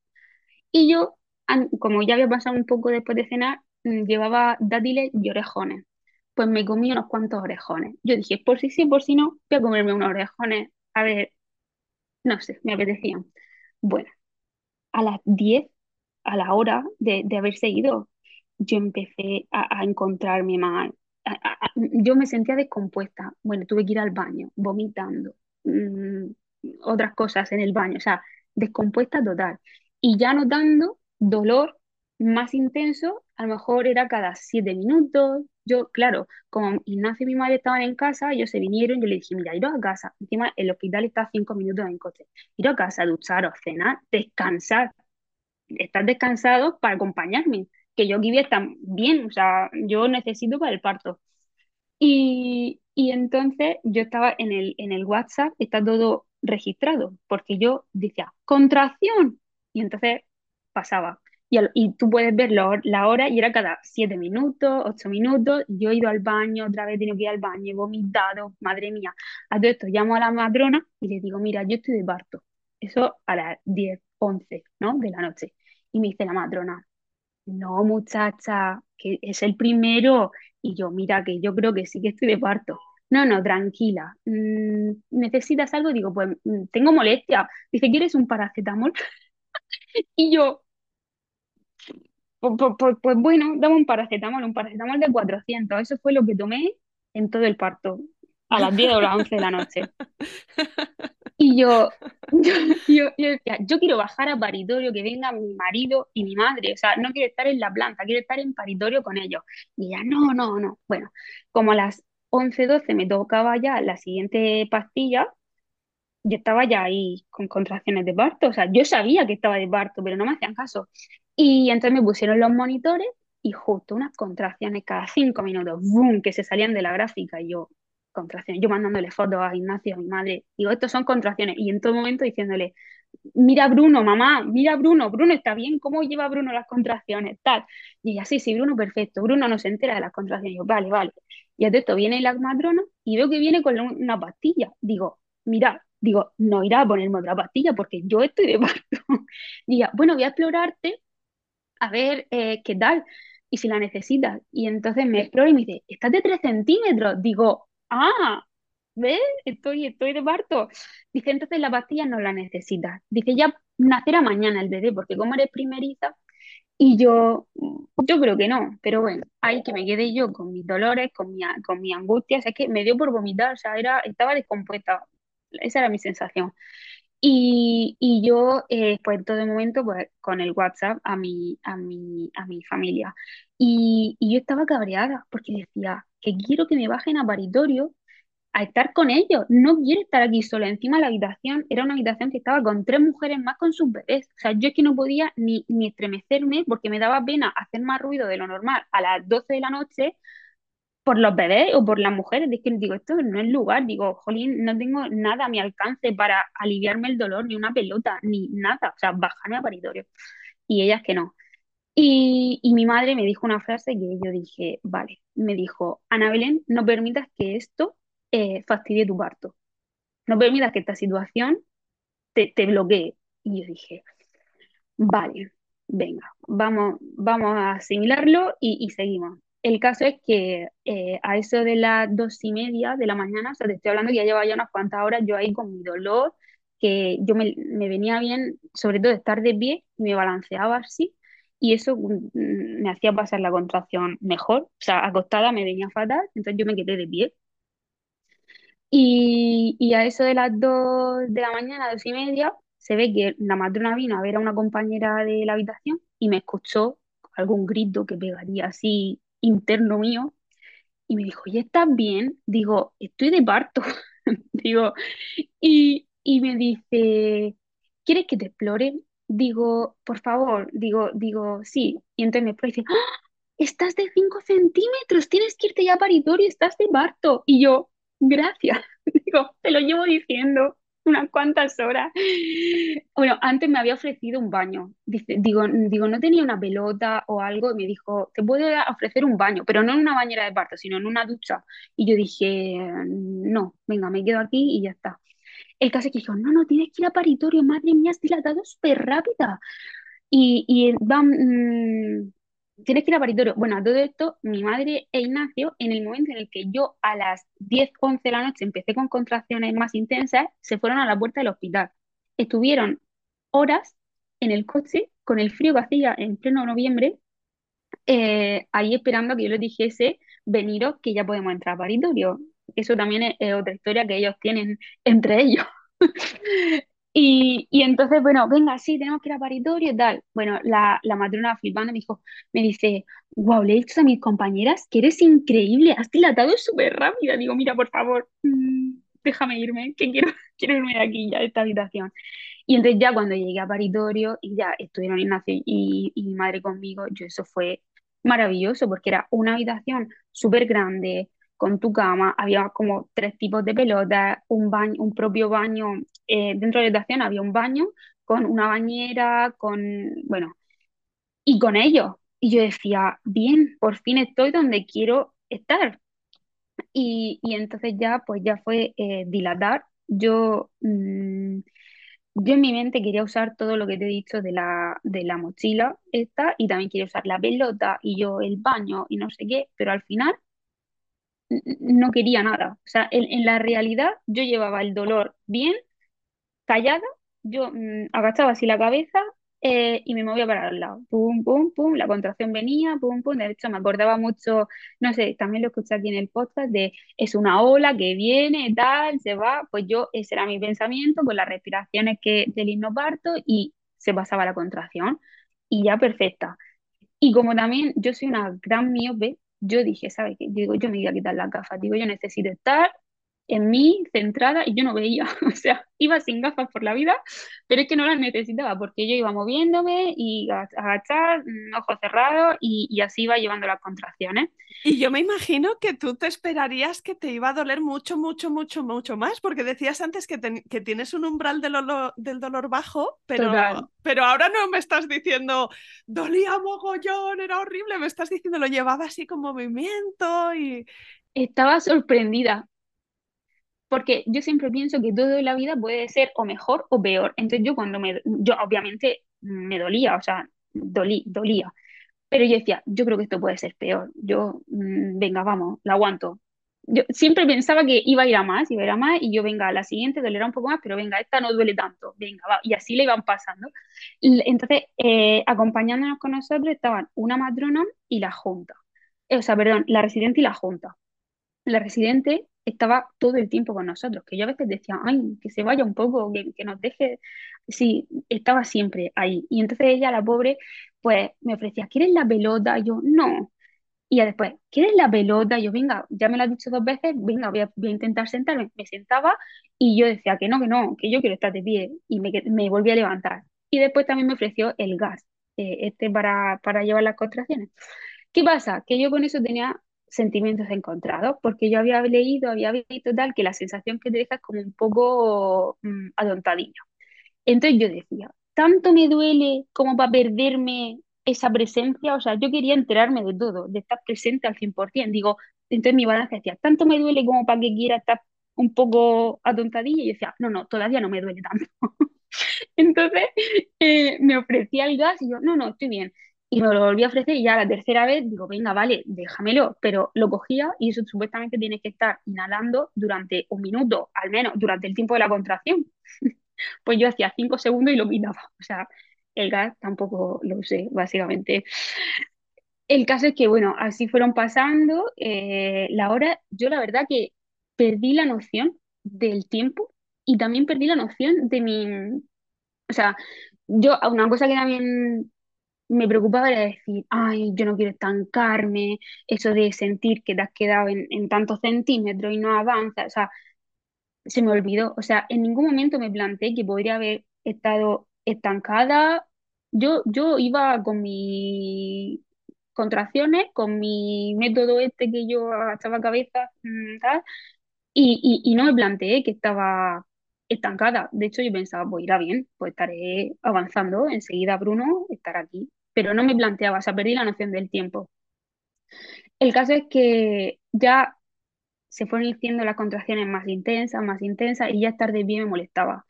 Y yo, como ya había pasado un poco después de cenar, mm, llevaba dátiles y orejones. Pues me comí unos cuantos orejones. Yo dije, por si sí, por si no, voy a comerme unos orejones. A ver, no sé, me apetecían. Bueno, a las 10, a la hora de, de haberse ido, yo empecé a, encontrarme mal. yo me sentía descompuesta. Bueno, tuve que ir al baño, vomitando, mm, otras cosas en el baño, o sea, descompuesta total. Y ya notando dolor más intenso, a lo mejor era cada siete minutos. Yo, claro, como Ignacio y mi madre estaban en casa, ellos se vinieron yo le dije, mira, iros a casa. Encima el hospital está a cinco minutos en coche. Ir a casa, ducharos, cenar, descansar. Estar descansados para acompañarme que yo aquí estar bien, o sea, yo necesito para el parto. Y, y entonces yo estaba en el, en el WhatsApp, está todo registrado, porque yo decía, contracción, y entonces pasaba. Y, y tú puedes ver la, hora y era cada siete minutos, ocho minutos, yo he ido al baño, otra vez tengo que ir al baño, he vomitado, madre mía. A todo esto llamo a la matrona y le digo, mira, yo estoy de parto. Eso a las 10, 11, ¿no? De la noche. Y me dice la matrona, no, muchacha, que es el primero. Y yo, mira, que yo creo que sí que estoy de parto. No, no, tranquila. Mm, ¿Necesitas algo? Digo, pues mm, tengo molestia. Dice, ¿quieres un paracetamol? y yo, pues, bueno, dame un paracetamol, un paracetamol de 400. Eso fue lo que tomé en todo el parto, a las 10 o las 11 de la noche. Y yo, yo, decía, yo quiero bajar a paritorio, que venga mi marido y mi madre, o sea, no quiero estar en la planta, quiero estar en paritorio con ellos. Y ella, no, no, no. Bueno, como a las 11, 12 me tocaba ya la siguiente pastilla, yo estaba ya ahí con contracciones de parto, o sea, yo sabía que estaba de parto, pero no me hacían caso. Y entonces me pusieron los monitores y justo unas contracciones cada cinco minutos, ¡boom!, que se salían de la gráfica. Y yo, contracciones. Yo mandándole fotos a Ignacio, a mi madre, digo, estos son contracciones. Y en todo momento diciéndole, mira Bruno, mamá, mira Bruno, Bruno está bien, ¿cómo lleva Bruno las contracciones? Tal. Y ella, sí, sí, Bruno, perfecto. Bruno no se entera de las contracciones. Y yo, vale, vale. Y de esto viene la madrona y veo que viene con una pastilla. Digo, mira, digo, no irá a ponerme otra pastilla porque yo estoy de parto. Diga, bueno, voy a explorarte a ver eh, qué tal y si la necesitas. Y entonces me explora y me dice, estás de 3 centímetros. Digo, ah, ¿ves? Estoy, estoy de parto. Dice, entonces la pastilla no la necesitas. Dice, ya nacerá mañana el bebé, porque como eres primeriza, y yo, yo creo que no, pero bueno, ahí que me quedé yo con mis dolores, con mi, con mi angustia, es que me dio por vomitar, o sea, era, estaba descompuesta, esa era mi sensación. Y, y yo, eh, pues todo momento, pues con el WhatsApp a mi, a mi, a mi familia. Y, y yo estaba cabreada porque decía, que quiero que me bajen a paritorio a estar con ellos. No quiero estar aquí sola. Encima la habitación era una habitación que estaba con tres mujeres más con sus bebés. O sea, yo es que no podía ni, ni estremecerme porque me daba pena hacer más ruido de lo normal a las 12 de la noche por los bebés o por las mujeres. Es que digo, esto no es lugar. Digo, jolín, no tengo nada a mi alcance para aliviarme el dolor, ni una pelota, ni nada. O sea, bajarme a paritorio. Y ellas que no. Y, mi madre me dijo una frase que yo dije, vale, me dijo, Ana Belén, no permitas que esto eh, fastidie tu parto. No permitas que esta situación te, te bloquee. Y yo dije, vale, venga, vamos, vamos a asimilarlo y, seguimos. El caso es que eh, a eso de las dos y media de la mañana, o sea, te estoy hablando que ya llevaba ya unas cuantas horas yo ahí con mi dolor, que yo me, venía bien, sobre todo estar de pie, me balanceaba así y eso mm, me hacía pasar la contracción mejor. O sea, acostada me venía fatal, entonces yo me quedé de pie. Y, y a eso de las dos de la mañana, dos y media, se ve que la matrona vino a ver a una compañera de la habitación y me escuchó algún grito que pegaría así interno mío y me dijo, ¿ya estás bien? Digo, estoy de parto. Digo, y, y me dice, ¿quieres que te explore? Digo, por favor, digo, digo, sí. Y entonces me explora y dice, ¡Ah! estás de 5 centímetros, tienes que irte ya a paritorio, estás de parto. Y yo, gracias. Digo, te lo llevo diciendo unas cuantas horas. Bueno, antes me había ofrecido un baño. Dice, digo, digo, no tenía una pelota o algo y me dijo, te puedo ofrecer un baño, pero no en una bañera de parto, sino en una ducha. Y yo dije, no, venga, me quedo aquí y ya está. El caso es que dijo, no, no, tienes que ir a paritorio, madre mía, has dilatado súper rápida. Y, y van, mm, tienes que ir a paritorio. Bueno, a todo esto, mi madre e Ignacio, en el momento en el que yo a las 10, 11 de la noche empecé con contracciones más intensas, se fueron a la puerta del hospital. Estuvieron horas en el coche con el frío que hacía en pleno noviembre, eh, ahí esperando a que yo les dijese, veniros que ya podemos entrar a paritorio. Eso también es, es otra historia que ellos tienen entre ellos. Y, y, entonces, bueno, venga, sí, tenemos que ir a paritorio y tal. Bueno, la, la matrona flipando me dijo, me dice, wow, le he dicho a mis compañeras que eres increíble, has dilatado súper rápida. Digo, mira, por favor, mmm, déjame irme, que quiero, quiero irme de aquí ya, de esta habitación. Y entonces ya cuando llegué a paritorio y ya estuvieron Ignacio y, y mi madre conmigo, yo eso fue maravilloso porque era una habitación súper grande, con tu cama, había como tres tipos de pelotas, un baño, un propio baño, eh, dentro de la habitación había un baño con una bañera, con, bueno, y con ellos. Y yo decía, bien, por fin estoy donde quiero estar. Y, y entonces ya, pues ya fue eh, dilatar. Yo, mmm, yo en mi mente quería usar todo lo que te he dicho de la, de la mochila esta y también quería usar la pelota y yo el baño y no sé qué, pero al final no quería nada. O sea, en, la realidad yo llevaba el dolor bien, callada, yo mmm, agachaba así la cabeza eh, y me movía para el lado. Pum, pum, pum, la contracción venía, pum, pum. De hecho, me acordaba mucho, no sé, también lo escuché aquí en el podcast, de es una ola que viene, tal, se va. Pues yo, ese era mi pensamiento, con las respiraciones que, del hipnoparto y se pasaba la contracción y ya perfecta. Y como también yo soy una gran miope, yo dije, ¿sabes qué? Digo, yo me voy a quitar las gafas, digo, yo necesito estar en mí, centrada, y yo no veía, o sea, iba sin gafas por la vida, pero es que no las necesitaba, porque yo iba moviéndome y agachar, mm, ojos cerrados, y, y, así iba llevando las contracciones. Y yo me imagino que tú te esperarías que te iba a doler mucho, mucho, mucho, mucho más, porque decías antes que, te, que tienes un umbral del, olor, del dolor bajo, pero, pero ahora no me estás diciendo, dolía mogollón, era horrible, me estás diciendo, lo llevaba así con movimiento y... Estaba sorprendida, porque yo siempre pienso que todo en la vida puede ser o mejor o peor. Entonces yo cuando me, yo obviamente me dolía, o sea, dolí, dolía, pero yo decía, yo creo que esto puede ser peor. Yo, mmm, venga, vamos, la aguanto. Yo siempre pensaba que iba a ir a más, iba a ir a más, y yo, venga, la siguiente dolerá un poco más, pero venga, esta no duele tanto, venga, va. Y así le iban pasando. Entonces, eh, acompañándonos con nosotros estaban una matrona y la junta. O sea, perdón, la residente y la junta. La residente estaba todo el tiempo con nosotros, que yo a veces decía, ay, que se vaya un poco, que, que nos deje, sí, estaba siempre ahí. Y entonces ella, la pobre, pues me ofrecía, ¿quieres la pelota? Y yo, no. Y ya después, ¿quieres la pelota? Y yo, venga, ya me lo has dicho dos veces, venga, voy a, a, intentar sentarme. Me sentaba y yo decía que no, que no, que yo quiero estar de pie. Y me, me volví a levantar. Y después también me ofreció el gas, eh, este para, para llevar las contracciones. ¿Qué pasa? Que yo con eso tenía sentimientos encontrados, porque yo había leído, había visto tal, que la sensación que te deja es como un poco mmm, adontadillo. Entonces yo decía, tanto me duele como para perderme esa presencia, o sea, yo quería enterarme de todo, de estar presente al 100%, digo, entonces mi balance decía, tanto me duele como para que quiera estar un poco atontadilla, y yo decía, no, no, todavía no me duele tanto. entonces eh, me ofrecía el gas y yo, no, no, estoy bien. Y me lo volví a ofrecer y ya la tercera vez digo, venga, vale, déjamelo, pero lo cogía y eso supuestamente tienes que estar inhalando durante un minuto, al menos durante el tiempo de la contracción. pues yo hacía cinco segundos y lo quitaba. O sea, el gas tampoco lo usé, básicamente. El caso es que, bueno, así fueron pasando eh, la hora. Yo la verdad que perdí la noción del tiempo y también perdí la noción de mi... O sea, yo, una cosa que también me preocupaba era decir, ay, yo no quiero estancarme, eso de sentir que te has quedado en, en tantos centímetros y no avanzas, o sea, se me olvidó. O sea, en ningún momento me planteé que podría haber estado estancada. Yo, yo iba con mis contracciones, con mi método este que yo agachaba cabeza, mm, tal, y, y, y no me planteé que estaba estancada. De hecho, yo pensaba, pues irá bien, pues estaré avanzando, enseguida Bruno estará aquí. Pero no me planteaba, o sea, perdí la noción del tiempo. El caso es que ya se fueron haciendo las contracciones más intensas, más intensas, y ya estar de pie me molestaba.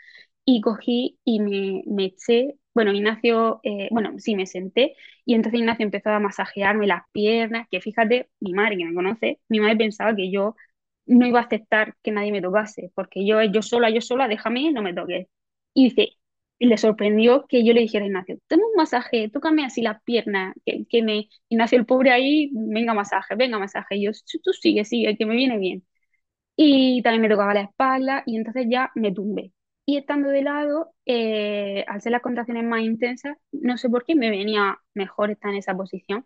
Y cogí y me, me eché, bueno, Ignacio, eh, bueno, sí, me senté, y entonces Ignacio empezó a masajearme las piernas, que fíjate, mi madre que me conoce, mi madre pensaba que yo no iba a aceptar que nadie me tocase, porque yo, yo sola, yo sola, déjame, no me toques. Y dice, y le sorprendió que yo le dijera a Ignacio, toma un masaje, tócame así las piernas, que, que me, Ignacio el pobre ahí, venga masaje, venga masaje, y yo, tú sigue, sigue, que me viene bien. Y también me tocaba la espalda y entonces ya me tumbé. Y estando de lado, eh, al ser las contracciones más intensas, no sé por qué me venía mejor estar en esa posición.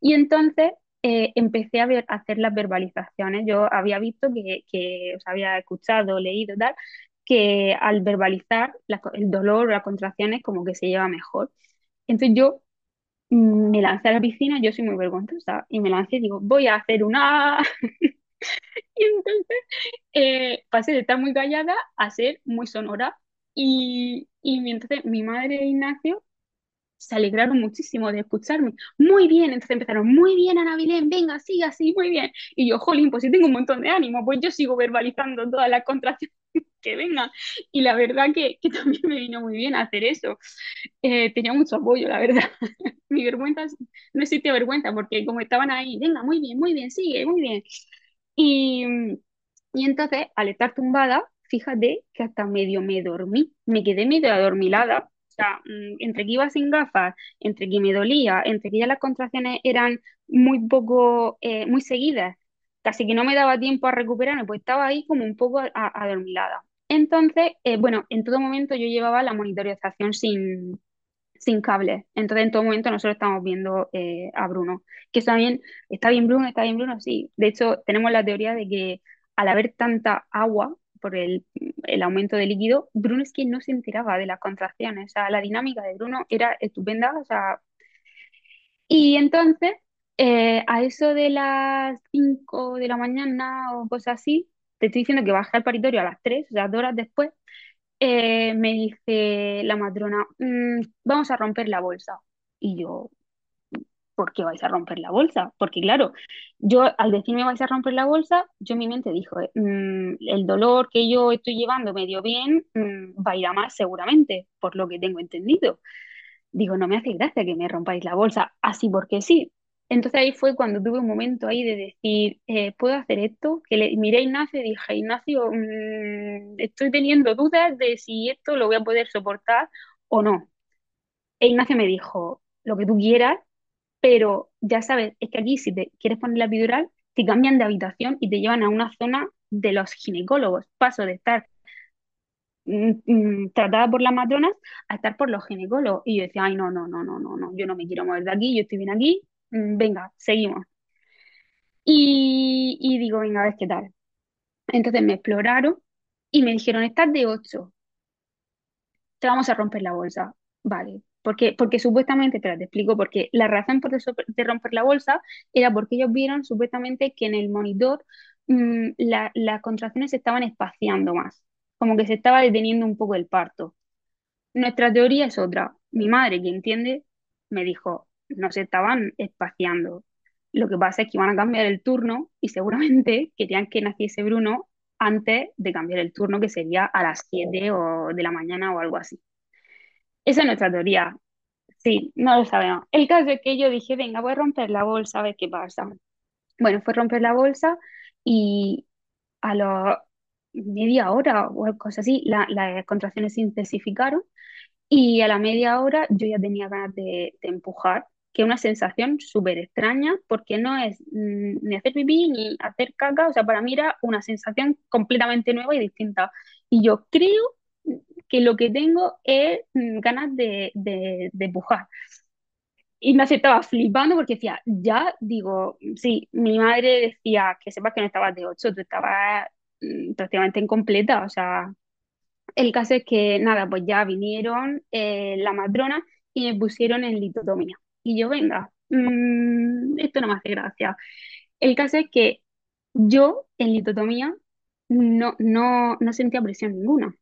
Y entonces eh, empecé a, ver, a hacer las verbalizaciones. Yo había visto que, que os había escuchado, leído, tal, que al verbalizar la- el dolor o las contracciones como que se lleva mejor. Entonces yo mm, me lancé a la piscina, yo soy muy vergonzosa, y me lancé y digo, voy a hacer una... Y entonces eh, pasé de estar muy callada a ser muy sonora. Y, y entonces mi madre Ignacio se alegraron muchísimo de escucharme. Muy bien, entonces empezaron, muy bien, Ana Belén, venga, sigue así, muy bien. Y yo, jolín, pues sí tengo un montón de ánimo, pues yo sigo verbalizando todas las contracciones que vengan. Y la verdad que, que también me vino muy bien hacer eso. Eh, tenía mucho apoyo, la verdad. Mi vergüenza, no existe vergüenza, porque como estaban ahí, venga, muy bien, muy bien, sigue, muy bien. Y, y entonces, al estar tumbada, fíjate que hasta medio me dormí, me quedé medio adormilada. Sea, mm, entre que iba sin gafas, entre que me dolía, entre que ya las contracciones eran muy poco, eh, muy seguidas, casi que no me daba tiempo a recuperarme, pues estaba ahí como un poco adormilada. Entonces, eh, bueno, en todo momento yo llevaba la monitorización sin, sin cable. Entonces, en todo momento nosotros estamos viendo eh, a Bruno. Que está bien, está bien Bruno, está bien Bruno, sí. De hecho, tenemos la teoría de que al haber tanta agua por el, aumento de líquido, Bruno es que no se enteraba de las contracciones. O sea, la dinámica de Bruno era estupenda. O sea, y entonces, eh, a eso de las 5 de la mañana o cosas así, te estoy diciendo que bajé al paritorio a las 3, o sea, dos horas después, eh, me dice la matrona, "Mm, vamos a romper la bolsa. Y yo, ¿por qué vais a romper la bolsa? Porque claro, yo al decirme vais a romper la bolsa, yo en mi mente dijo, eh, "Mm, el dolor que yo estoy llevando medio bien, mm, va a ir a más seguramente, por lo que tengo entendido. Digo, no me hace gracia que me rompáis la bolsa, así porque sí. Entonces ahí fue cuando tuve un momento ahí de decir, eh, ¿puedo hacer esto? Que miré a Ignacio y dije, Ignacio, mm, estoy teniendo dudas de si esto lo voy a poder soportar o no. E Ignacio me dijo, lo que tú quieras, pero ya sabes, es que aquí si te quieres poner la epidural, te cambian de habitación y te llevan a una zona de los ginecólogos. Paso de estar mm, mm, tratada por las matronas a estar por los ginecólogos. Y yo decía, ay, no, no, no, no, no, no, yo no me quiero mover de aquí, yo estoy bien aquí, mm, venga, seguimos. Y, y digo, venga, a ver qué tal. Entonces me exploraron y me dijeron, estás de 8, te vamos a romper la bolsa. Vale. Porque, porque supuestamente, espera, te explico, porque la razón por de romper la bolsa era porque ellos vieron supuestamente que en el monitor mm, la- las contracciones se estaban espaciando más, como que se estaba deteniendo un poco el parto. Nuestra teoría es otra. Mi madre, que entiende, me dijo, no se estaban espaciando. Lo que pasa es que iban a cambiar el turno y seguramente querían que naciese Bruno antes de cambiar el turno, que sería a las 7 o de la mañana o algo así. Esa es nuestra teoría. Sí, no lo sabemos. El caso es que yo dije, venga, voy a romper la bolsa a ver qué pasa. Bueno, fue romper la bolsa y a los media hora o cosas así, las contracciones se intensificaron y a la media hora yo ya tenía ganas de, empujar, que es una sensación súper extraña porque no es mm, ni hacer pipí ni hacer caca, o sea, para mí era una sensación completamente nueva y distinta. Y yo creo que lo que tengo es mm, ganas de, de, de empujar. Y me estaba flipando porque decía, ya, digo, sí, mi madre decía que sepas que no estabas de 8, tú estabas mm, prácticamente incompleta, o sea, el caso es que, nada, pues ya vinieron eh, la madrona y me pusieron en litotomía. Y yo, venga, mm, esto no me hace gracia. El caso es que yo en litotomía no, no, no sentía presión ninguna.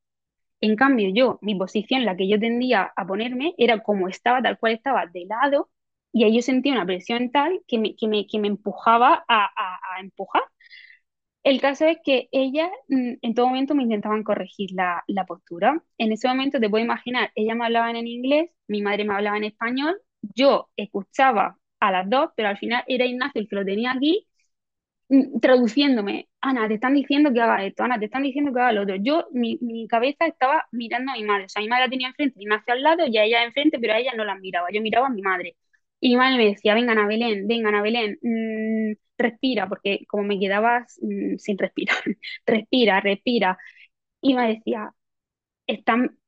En cambio, yo, mi posición, la que yo tendía a ponerme, era como estaba, tal cual estaba, de lado, y ahí yo sentía una presión tal que me, que me, que me empujaba a, a, empujar. El caso es que ellas mm, en todo momento me intentaban corregir la, la, postura. En ese momento te puedo imaginar, ellas me hablaban en inglés, mi madre me hablaba en español, yo escuchaba a las dos, pero al final era Ignacio el que lo tenía aquí traduciéndome, Ana, te están diciendo que haga esto, Ana, te están diciendo que haga lo otro. Yo, mi, mi cabeza estaba mirando a mi madre, o sea, mi madre la tenía enfrente y me hacia al lado y a ella enfrente, pero a ella no la miraba, yo miraba a mi madre. Y mi madre me decía, vengan a Belén, vengan a Belén, mm, respira, porque como me quedaba mm, sin respirar, respira, respira. Y me decía, están,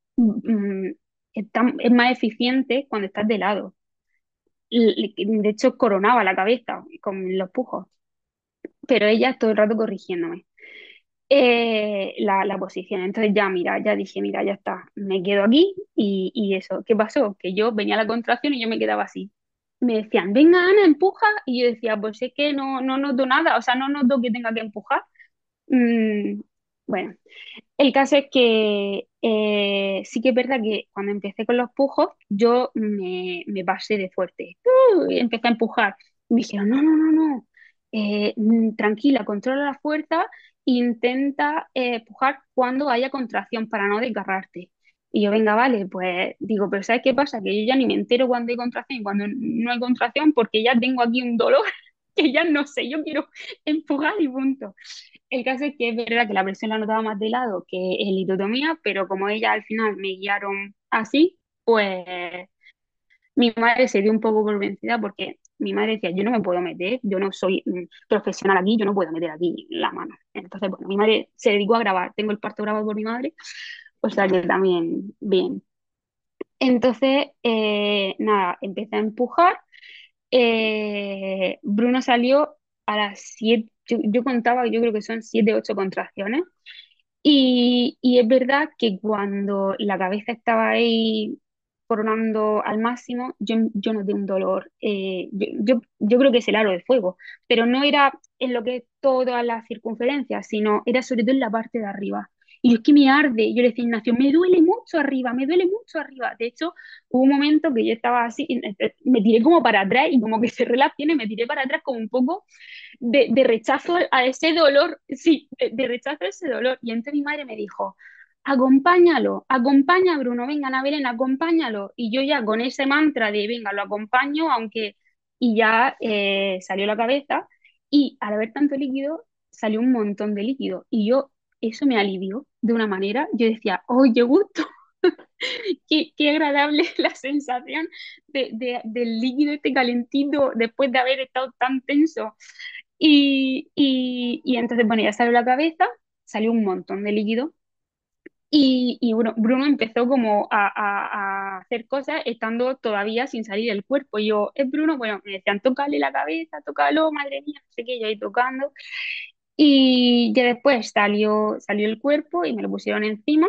es más eficiente cuando estás de lado. De hecho, coronaba la cabeza con los pujos pero ella todo el rato corrigiéndome eh, la, la, posición. Entonces ya, mira, ya dije, mira, ya está, me quedo aquí y, y, eso. ¿Qué pasó? Que yo venía a la contracción y yo me quedaba así. Me decían, venga Ana, empuja. Y yo decía, pues es que no, no noto nada, o sea, no noto que tenga que empujar. Mm, bueno, el caso es que eh, sí que es verdad que cuando empecé con los pujos, yo me, me pasé de fuerte. Uh, empecé a empujar. Me dijeron, no, no, no, no, eh, mm, tranquila, controla la fuerza intenta eh, empujar cuando haya contracción para no desgarrarte. Y yo, venga, vale, pues digo, pero ¿sabes qué pasa? Que yo ya ni me entero cuando hay contracción y cuando no hay contracción porque ya tengo aquí un dolor que ya no sé, yo quiero empujar y punto. El caso es que es verdad que la presión la notaba más de lado que el litotomía, pero como ella al final me guiaron así, pues mi madre se dio un poco por vencida porque mi madre decía, yo no me puedo meter, yo no soy mm, profesional aquí, yo no puedo meter aquí la mano. Entonces, bueno, mi madre se dedicó a grabar, tengo el parto grabado por mi madre, o sea que también bien. Entonces, eh, nada, empecé a empujar. Eh, Bruno salió a las 7, yo, contaba, yo creo que son 7, 8 contracciones. Y, y es verdad que cuando la cabeza estaba ahí coronando al máximo, yo, yo noté un dolor. Eh, yo, yo, creo que es el aro de fuego, pero no era en lo que es toda la circunferencia, sino era sobre todo en la parte de arriba. Y yo es que me arde, yo le decía Ignacio, me duele mucho arriba, me duele mucho arriba. De hecho, hubo un momento que yo estaba así, me tiré como para atrás y como que cerré las piernas me tiré para atrás como un poco de, de rechazo a ese dolor, sí, de, de, rechazo a ese dolor. Y entonces mi madre me dijo, acompáñalo, acompaña a Bruno, venga, Ana Belén, acompáñalo. Y yo ya con ese mantra de, venga, lo acompaño, aunque, y ya eh, salió la cabeza, y al haber tanto líquido, salió un montón de líquido. Y yo, eso me alivió de una manera, yo decía, ¡oye, gusto! qué, qué, agradable la sensación de, del líquido este calentito después de haber estado tan tenso. Y, y, y entonces, bueno, ya salió la cabeza, salió un montón de líquido y, y Bruno, empezó como a, hacer cosas estando todavía sin salir del cuerpo. yo, es Bruno, bueno, me decían, tócale la cabeza, tócalo, madre mía, no sé qué, yo ahí tocando. Y ya después salió, salió el cuerpo y me lo pusieron encima.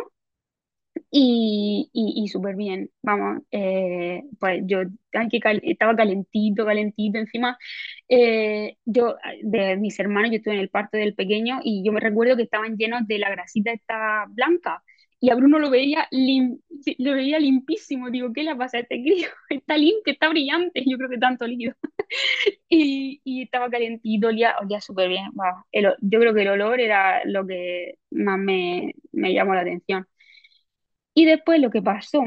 Y, y, y súper bien, vamos, eh, pues yo estaba calentito, calentito encima. Eh, yo, de mis hermanos, yo estuve en el parto del pequeño y yo me recuerdo que estaban llenos de la grasita esta blanca y a Bruno lo veía, lo veía limpísimo. Digo, ¿qué le pasa a este crío? Está limpio, está brillante. Yo creo que tanto líquido. y, y, estaba calentito, olía, olía súper bien. yo creo que el olor era lo que más me, me llamó la atención. Y después lo que pasó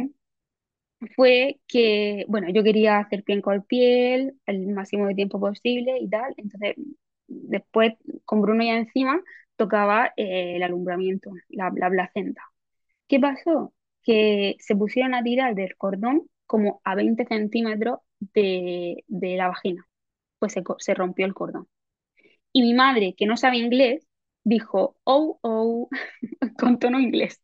fue que, bueno, yo quería hacer piel con piel el máximo de tiempo posible y tal. Entonces, después con Bruno ya encima, tocaba eh, el alumbramiento, la, la placenta. ¿Qué pasó? Que se pusieron a tirar del cordón como a 20 centímetros de, de la vagina. Pues se, se rompió el cordón. Y mi madre, que no sabe inglés, dijo, oh, oh, con tono inglés.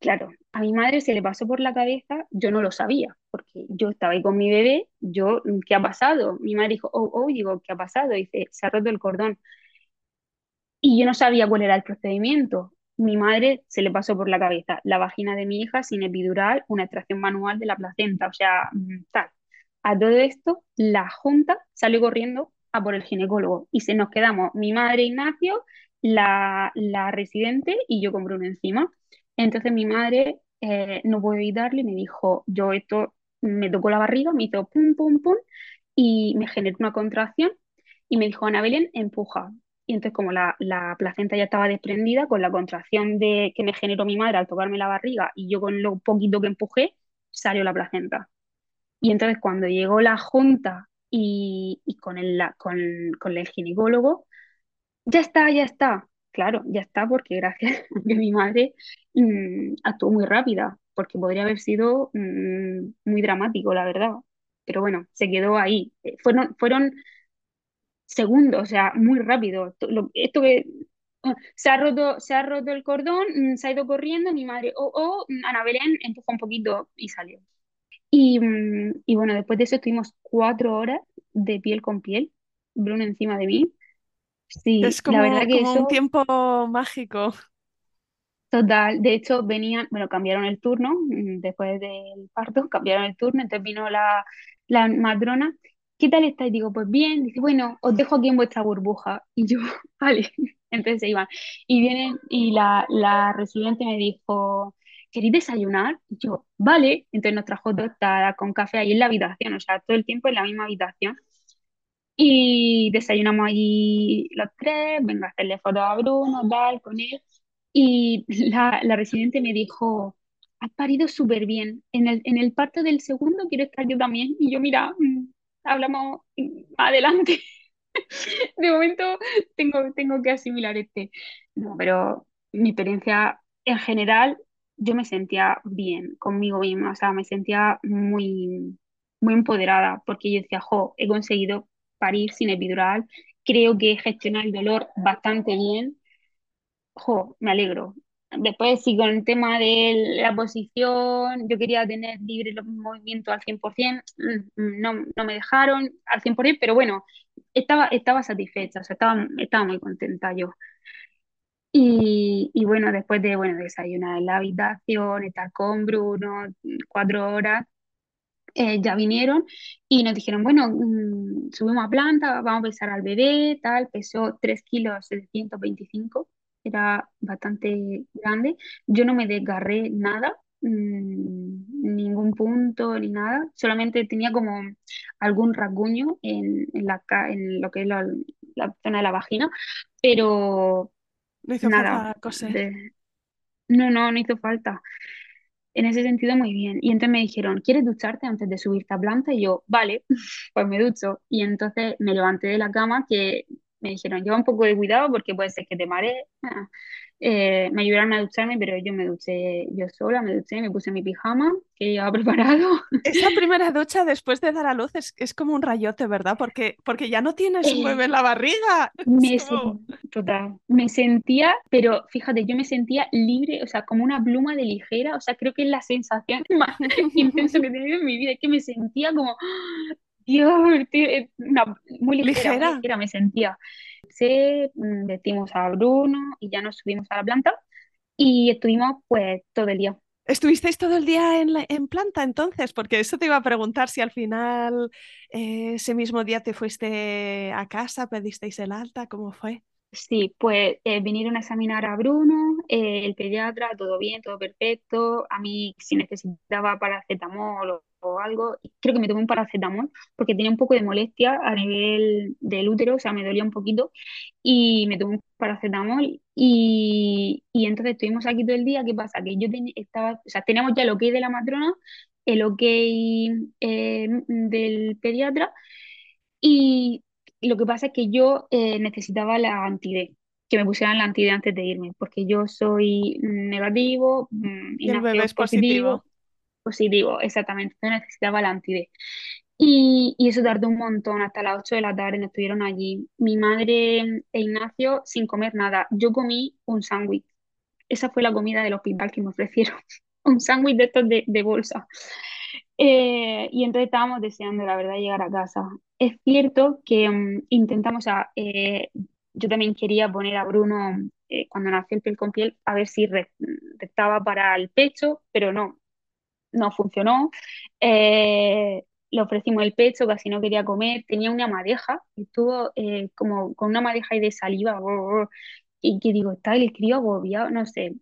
Claro, a mi madre se le pasó por la cabeza, yo no lo sabía, porque yo estaba ahí con mi bebé, yo, ¿qué ha pasado? Mi madre dijo, oh, oh, y digo, ¿qué ha pasado? dice, se ha roto el cordón. Y yo no sabía cuál era el procedimiento. Mi madre se le pasó por la cabeza la vagina de mi hija sin epidural, una extracción manual de la placenta, o sea, mm, tal. A todo esto, la junta salió corriendo a por el ginecólogo y se nos quedamos mi madre Ignacio, la, la residente y yo con Bruno encima. Entonces mi madre eh, no pudo evitarlo y me dijo, yo esto me tocó la barriga, me hizo pum, pum, pum y me generó una contracción y me dijo, Ana Belén, empuja. Y entonces como la, la placenta ya estaba desprendida, con la contracción de, que me generó mi madre al tocarme la barriga y yo con lo poquito que empujé, salió la placenta. Y entonces cuando llegó la junta y, y con el, la- con, con el ginecólogo, ya está, ya está. Claro, ya está porque gracias a que mi madre mm, actuó muy rápida, porque podría haber sido mm, muy dramático, la verdad. Pero bueno, se quedó ahí. Eh, Fueron, fueron segundos, o sea, muy rápido. Esto que ah, se ha roto, se ha roto el cordón, mm, se ha ido corriendo, mi madre, oh, oh, mm, Ana Belén empujó un poquito y salió. Y, mm, y bueno, después de eso estuvimos cuatro horas de piel con piel, Bruno encima de mí. Sí, Es la verdad como, que como un eso tiempo mágico. Total, de hecho venían, bueno, cambiaron el turno después del parto, cambiaron el turno, entonces vino la, la matrona, ¿qué tal estáis? Digo, pues bien, dice, bueno, os dejo aquí en vuestra burbuja, y yo, vale, entonces se iban, y vienen, y la, la residente me dijo, ¿queréis desayunar? Y yo, vale, entonces nos trajo tostadas con café ahí en la habitación, o sea, todo el tiempo en la misma habitación, y desayunamos allí los tres, venga a hacerle fotos a Bruno, tal, con él. Y la, la residente me dijo, has parido súper bien. En el, en el parto del segundo quiero estar yo también. Y yo, mira, mm, hablamos más adelante. De momento tengo, tengo que asimilar este. No, pero mi experiencia en general, yo me sentía bien conmigo misma. O sea, me sentía muy, muy empoderada porque yo decía, jo, he conseguido parir sin epidural. Creo que he gestionado el dolor bastante bien jo, me alegro. Después, sí, con el tema de la posición, yo quería tener libre los movimientos al 100%, mm, no, no me dejaron al 100%, pero bueno, estaba, estaba satisfecha, o sea, estaba, estaba muy contenta yo. Y, y bueno, después de, bueno, desayunar en la habitación, estar con Bruno, cuatro horas, eh, ya vinieron y nos dijeron, bueno, mm, subimos a planta, vamos a pesar al bebé, tal, pesó 3 kilos 725, era bastante grande. Yo no me desgarré nada, mm, ningún punto ni nada, solamente tenía como algún rasguño en, en la, en lo que es la, la zona de la vagina, pero No hizo nada, falta de- no, no, no hizo falta. En ese sentido, muy bien. Y entonces me dijeron, ¿quieres ducharte antes de subirte a planta? Y yo, vale, pues me ducho. Y entonces me levanté de la cama que me dijeron, lleva un poco de cuidado porque puede ser que te marees. Ah. Eh, me ayudaron a ducharme, pero yo me duché yo sola, me duché, me puse mi pijama que llevaba preparado. Esa primera ducha después de dar a luz es, es como un rayote, ¿verdad? Porque, porque ya no tienes un bebé Eh, en la barriga. Me como... total, me sentía, pero fíjate, yo me sentía libre, o sea, como una pluma de ligera, o sea, creo que es la sensación más intensa que he tenido en mi vida, es que me sentía como. Dios, una- muy ligera, muy ligera. ligera me sentía. Se, mm, vestimos a Bruno y ya nos subimos a la planta y estuvimos pues todo el día. ¿Estuvisteis todo el día en, la- en planta entonces? Porque eso te iba a preguntar si al final eh, ese mismo día te fuiste a casa, pedisteis el alta, ¿cómo fue? Sí, pues eh, vinieron a examinar a Bruno, eh, el pediatra, todo bien, todo perfecto. A mí, si necesitaba paracetamol o, o algo, creo que me tomé un paracetamol porque tenía un poco de molestia a nivel del útero, o sea, me dolía un poquito y me tomé un paracetamol y, y entonces estuvimos aquí todo el día. ¿Qué pasa? Que yo ten- estaba, o sea, teníamos ya el ok de la matrona, el ok eh, del pediatra y lo que pasa es que yo eh, necesitaba la anti que me pusieran la antide antes de irme, porque yo soy negativo, mm, Y el bebé es positivo, positivo. Positivo, exactamente, entonces necesitaba la antide. Y, y eso tardó un montón, hasta las 8 de la tarde nos estuvieron allí. Mi madre e Ignacio sin comer nada. Yo comí un sándwich. Esa fue la comida del hospital que me ofrecieron. Un sándwich de estos de, de bolsa. Eh, y entonces estábamos deseando, la verdad, llegar a casa. Es cierto que mm, intentamos, o eh, yo también quería poner a Bruno eh, cuando nació el piel con piel, a ver si re- rectaba para el pecho, pero no, no funcionó. Eh, le ofrecimos el pecho, casi no quería comer. Tenía una madeja, estuvo eh, como con una madeja y de saliva. brr, brr, y que digo, está el crío agobiado, no sé.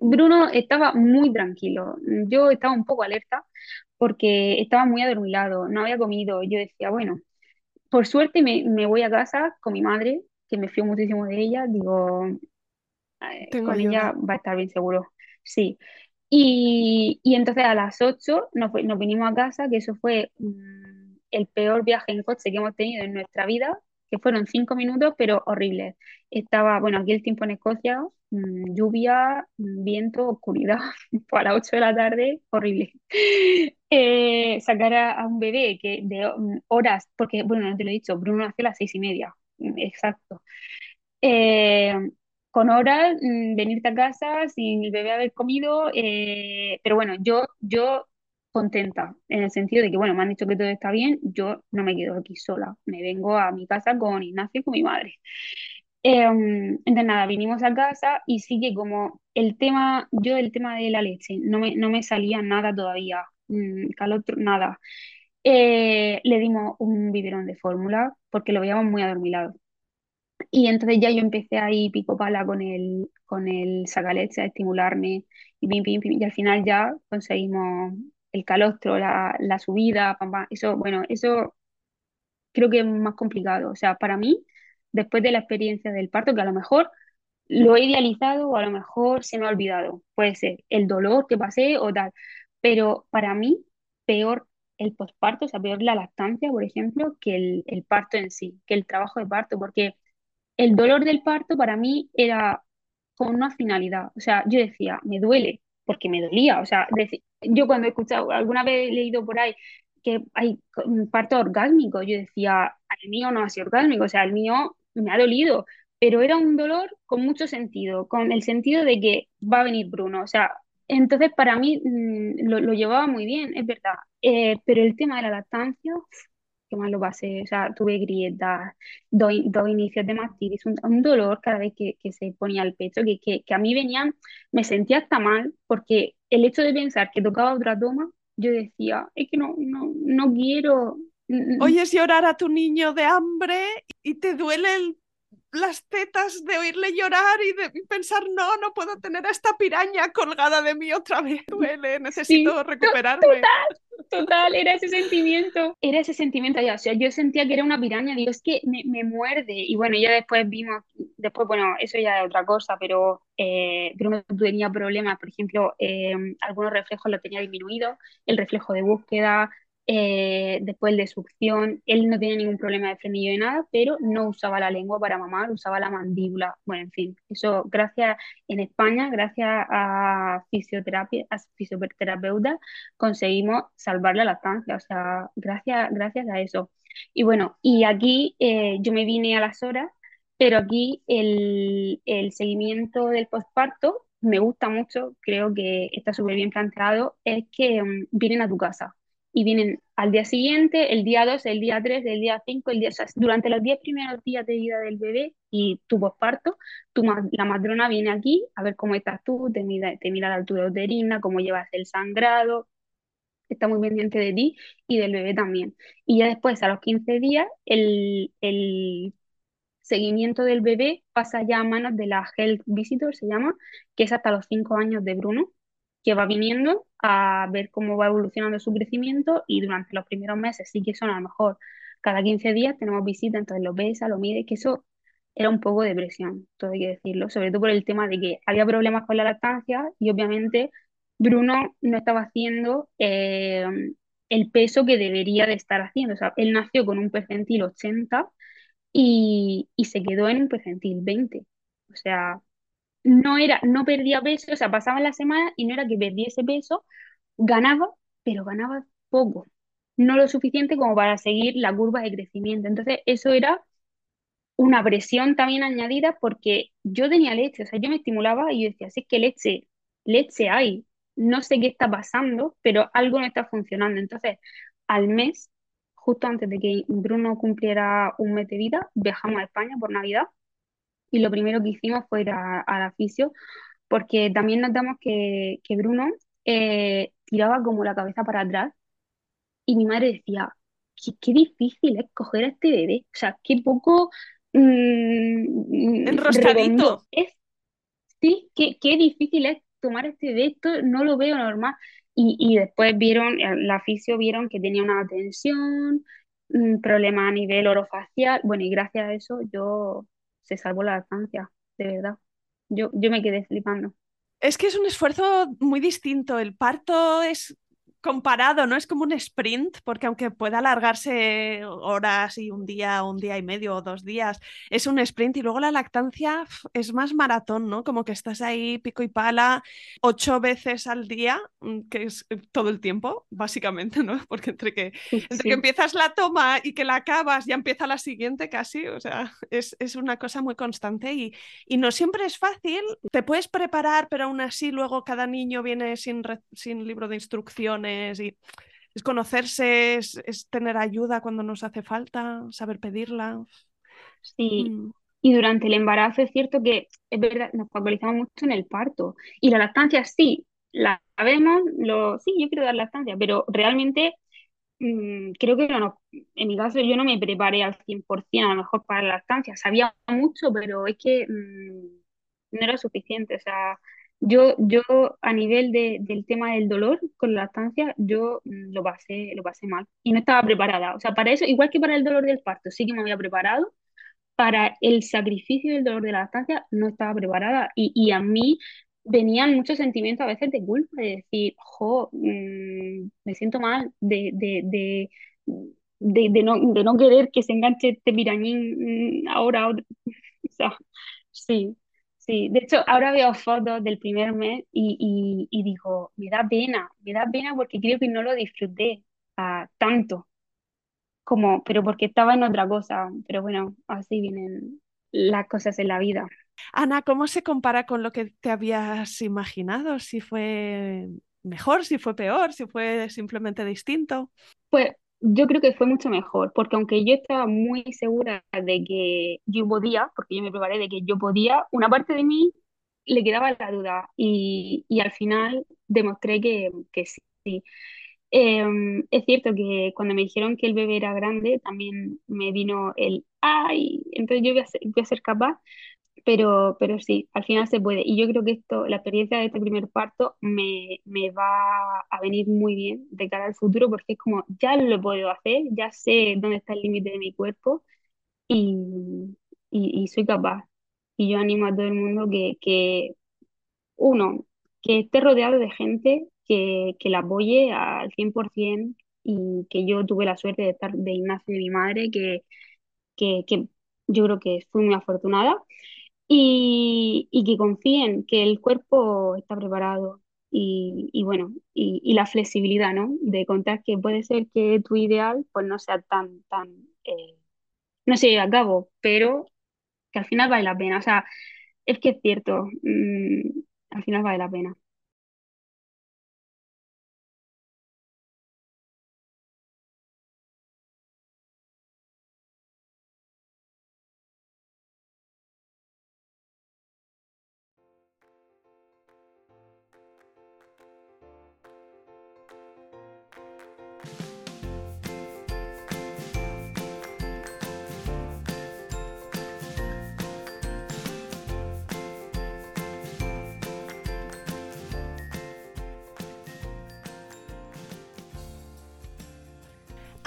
Bruno estaba muy tranquilo. Yo estaba un poco alerta porque estaba muy adormilado, no había comido. Yo decía, bueno, por suerte me, me voy a casa con mi madre, que me fío muchísimo de ella. Digo, Tengo con ella va a estar bien seguro. Sí. Y, y entonces a las 8 nos, nos vinimos a casa, que eso fue mm, el peor viaje en coche que hemos tenido en nuestra vida, que fueron cinco minutos, pero horribles. Estaba, bueno, aquí el tiempo en Escocia, mm, lluvia, mm, viento, oscuridad, a las 8 de la tarde, horrible. Eh, sacar a, un bebé que de horas, porque, bueno, no te lo he dicho, Bruno nació a las seis y media, exacto eh, con horas, mm, venirte a casa sin el bebé haber comido, eh, pero bueno, yo, yo contenta, en el sentido de que, bueno, me han dicho que todo está bien, yo no me quedo aquí sola, me vengo a mi casa con Ignacio y con mi madre. Eh, entonces nada, vinimos a casa y sí que como el tema, yo el tema de la leche, no me, no me salía nada todavía, mm, calostro, nada. Eh, le dimos un biberón de fórmula porque lo veíamos muy adormilado. Y entonces ya yo empecé ahí pico pala con el, con el sacaleche a estimularme y pim, pim, pim, y al final ya conseguimos el calostro, la, la subida, pam, pam. Eso, bueno, eso creo que es más complicado. O sea, para mí, después de la experiencia del parto, que a lo mejor lo he idealizado o a lo mejor se me ha olvidado, puede ser el dolor que pasé o tal, pero para mí, peor el posparto, o sea, peor la lactancia, por ejemplo, que el, el parto en sí, que el trabajo de parto, porque el dolor del parto para mí era con una finalidad. O sea, yo decía, me duele, porque me dolía. O sea, yo cuando he escuchado, alguna vez he leído por ahí que hay un parto orgásmico, yo decía, el mío no ha sido orgásmico, o sea, el mío me ha dolido, pero era un dolor con mucho sentido, con el sentido de que va a venir Bruno. O sea, entonces para mí mm, lo, lo llevaba muy bien, es verdad. Eh, pero el tema de la lactancia, qué mal lo pasé. O sea, tuve grietas, dos, dos inicios de mastitis, un, un dolor cada vez que, que se ponía el pecho, que, que, que a mí venían, me sentía hasta mal, porque el hecho de pensar que tocaba otra toma, yo decía, es que no, no, no quiero. Oyes llorar a tu niño de hambre y te duelen las tetas de oírle llorar y de pensar, no, no puedo tener a esta piraña colgada de mí otra vez. Duele, Sí, necesito recuperarme. Total, era ese sentimiento, era ese sentimiento o sea, yo sentía que era una piraña, digo, es que me, me muerde, y bueno, ya después vimos, después, bueno, eso ya es otra cosa, pero eh, Bruno tenía problemas, por ejemplo, eh, algunos reflejos los tenía disminuidos, el reflejo de búsqueda, eh, después de succión, él no tenía ningún problema de frenillo de nada, pero no usaba la lengua para mamar, usaba la mandíbula, bueno, en fin, eso gracias en España, gracias a fisioterapia, a fisioterapeutas, conseguimos salvar la lactancia, o sea, gracias, gracias a eso. Y bueno, y aquí eh, yo me vine a las horas, pero aquí el, el seguimiento del posparto me gusta mucho, creo que está súper bien planteado, es que mm, vienen a tu casa y vienen al día siguiente, el día 2 el día 3 el día 5 el día, o sea, durante los 10 primeros días de vida del bebé y tu posparto, tu, la matrona viene aquí a ver cómo estás tú, te mira, te mira la altura uterina, cómo llevas el sangrado, está muy pendiente de ti y del bebé también. Y ya después, a los 15 días, el, el seguimiento del bebé pasa ya a manos de la Health Visitor, se llama, que es hasta los 5 años de Bruno, que va viniendo a ver cómo va evolucionando su crecimiento y durante los primeros meses sí que son a lo mejor cada 15 días tenemos visita, entonces lo pesa, lo mide, que eso era un poco de presión, todo hay que decirlo, sobre todo por el tema de que había problemas con la lactancia y obviamente Bruno no estaba haciendo eh, el peso que debería de estar haciendo. O sea, él nació con un percentil 80 y, y se quedó en un percentil 20. O sea, no era, no perdía peso, o sea, pasaban las semanas y no era que perdiese peso, ganaba, pero ganaba poco, no lo suficiente como para seguir la curva de crecimiento. Entonces, eso era una presión también añadida porque yo tenía leche, o sea, yo me estimulaba y yo decía, sí, es que leche, leche hay, no sé qué está pasando, pero algo no está funcionando. Entonces, al mes, justo antes de que Bruno cumpliera un mes de vida, viajamos a España por Navidad y lo primero que hicimos fue ir a, a la fisio porque también notamos que, que Bruno eh, tiraba como la cabeza para atrás y mi madre decía, qué, qué difícil es coger a este bebé, o sea, qué poco mm, Enroscadito. es, sí, qué, qué difícil es tomar este bebé, esto no lo veo normal. Y, y después vieron, eh, la fisio vieron que tenía una tensión, un problema a nivel orofacial, bueno, y gracias a eso yo se salvó la lactancia, de verdad. Yo, yo me quedé flipando. Es que es un esfuerzo muy distinto. El parto es comparado, no es como un sprint, porque aunque pueda alargarse horas y un día, un día y medio o dos días, es un sprint y luego la lactancia es más maratón, ¿no? Como que estás ahí pico y pala ocho veces al día, mm, que es eh, todo el tiempo, básicamente, ¿no? Porque entre que, Sí, entre que empiezas la toma y que la acabas, ya empieza la siguiente casi, o sea, es, es una cosa muy constante y, y no siempre es fácil. Te puedes preparar, pero aún así luego cada niño viene sin, sin libro de instrucciones y es conocerse, es, es tener ayuda cuando nos hace falta, saber pedirla. Sí, Mm. y durante el embarazo es cierto que es verdad, nos focalizamos mucho en el parto. Y la lactancia sí, la vemos, lo, sí, yo quiero dar lactancia, pero realmente mm, creo que no, nos- en mi caso yo no me preparé al 100% a lo mejor para la lactancia. Sabía mucho, pero es que mm, no era suficiente. O sea, yo, yo a nivel de, del tema del dolor con la lactancia, yo mm, lo pasé, lo pasé mal y no estaba preparada. O sea, para eso, igual que para el dolor del parto, sí que me había preparado para el sacrificio del dolor de la lactancia no estaba preparada y, y a mí venían muchos sentimientos a veces de culpa, de decir, jo, mm, me siento mal, de, de, de, de, de no, de no querer que se enganche este pirañín mm, ahora, ahora. O sea, sí, sí. De hecho, ahora veo fotos del primer mes y, y, y digo, me da pena, me da pena porque creo que no lo disfruté ah, tanto como, pero porque estaba en otra cosa. Pero bueno, así vienen las cosas en la vida. Ana, ¿cómo se compara con lo que te habías imaginado? Si fue mejor, si fue peor, si fue simplemente distinto. Pues yo creo que fue mucho mejor, porque aunque yo estaba muy segura de que yo podía, porque yo me preparé de que yo podía, una parte de mí le quedaba la duda y, y al final demostré que, que sí. Eh, es cierto que cuando me dijeron que el bebé era grande, también me vino el, ay, entonces yo voy a ser, voy a ser capaz. Pero, pero sí, al final se puede. Y yo creo que esto, la experiencia de este primer parto me, me va a venir muy bien de cara al futuro porque es como, ya lo puedo hacer, ya sé dónde está el límite de mi cuerpo y, y, y soy capaz. Y yo animo a todo el mundo que, que uno, que esté rodeado de gente que, que la apoye al 100% y que yo tuve la suerte de estar de Ignacio y de mi madre, que, que, que yo creo que fui muy afortunada y, y que confíen que el cuerpo está preparado y, y bueno, y, y la flexibilidad, ¿no? De contar que puede ser que tu ideal pues no sea tan, tan, eh, no se lleve a cabo, pero que al final vale la pena. O sea, es que es cierto, mm, al final vale la pena.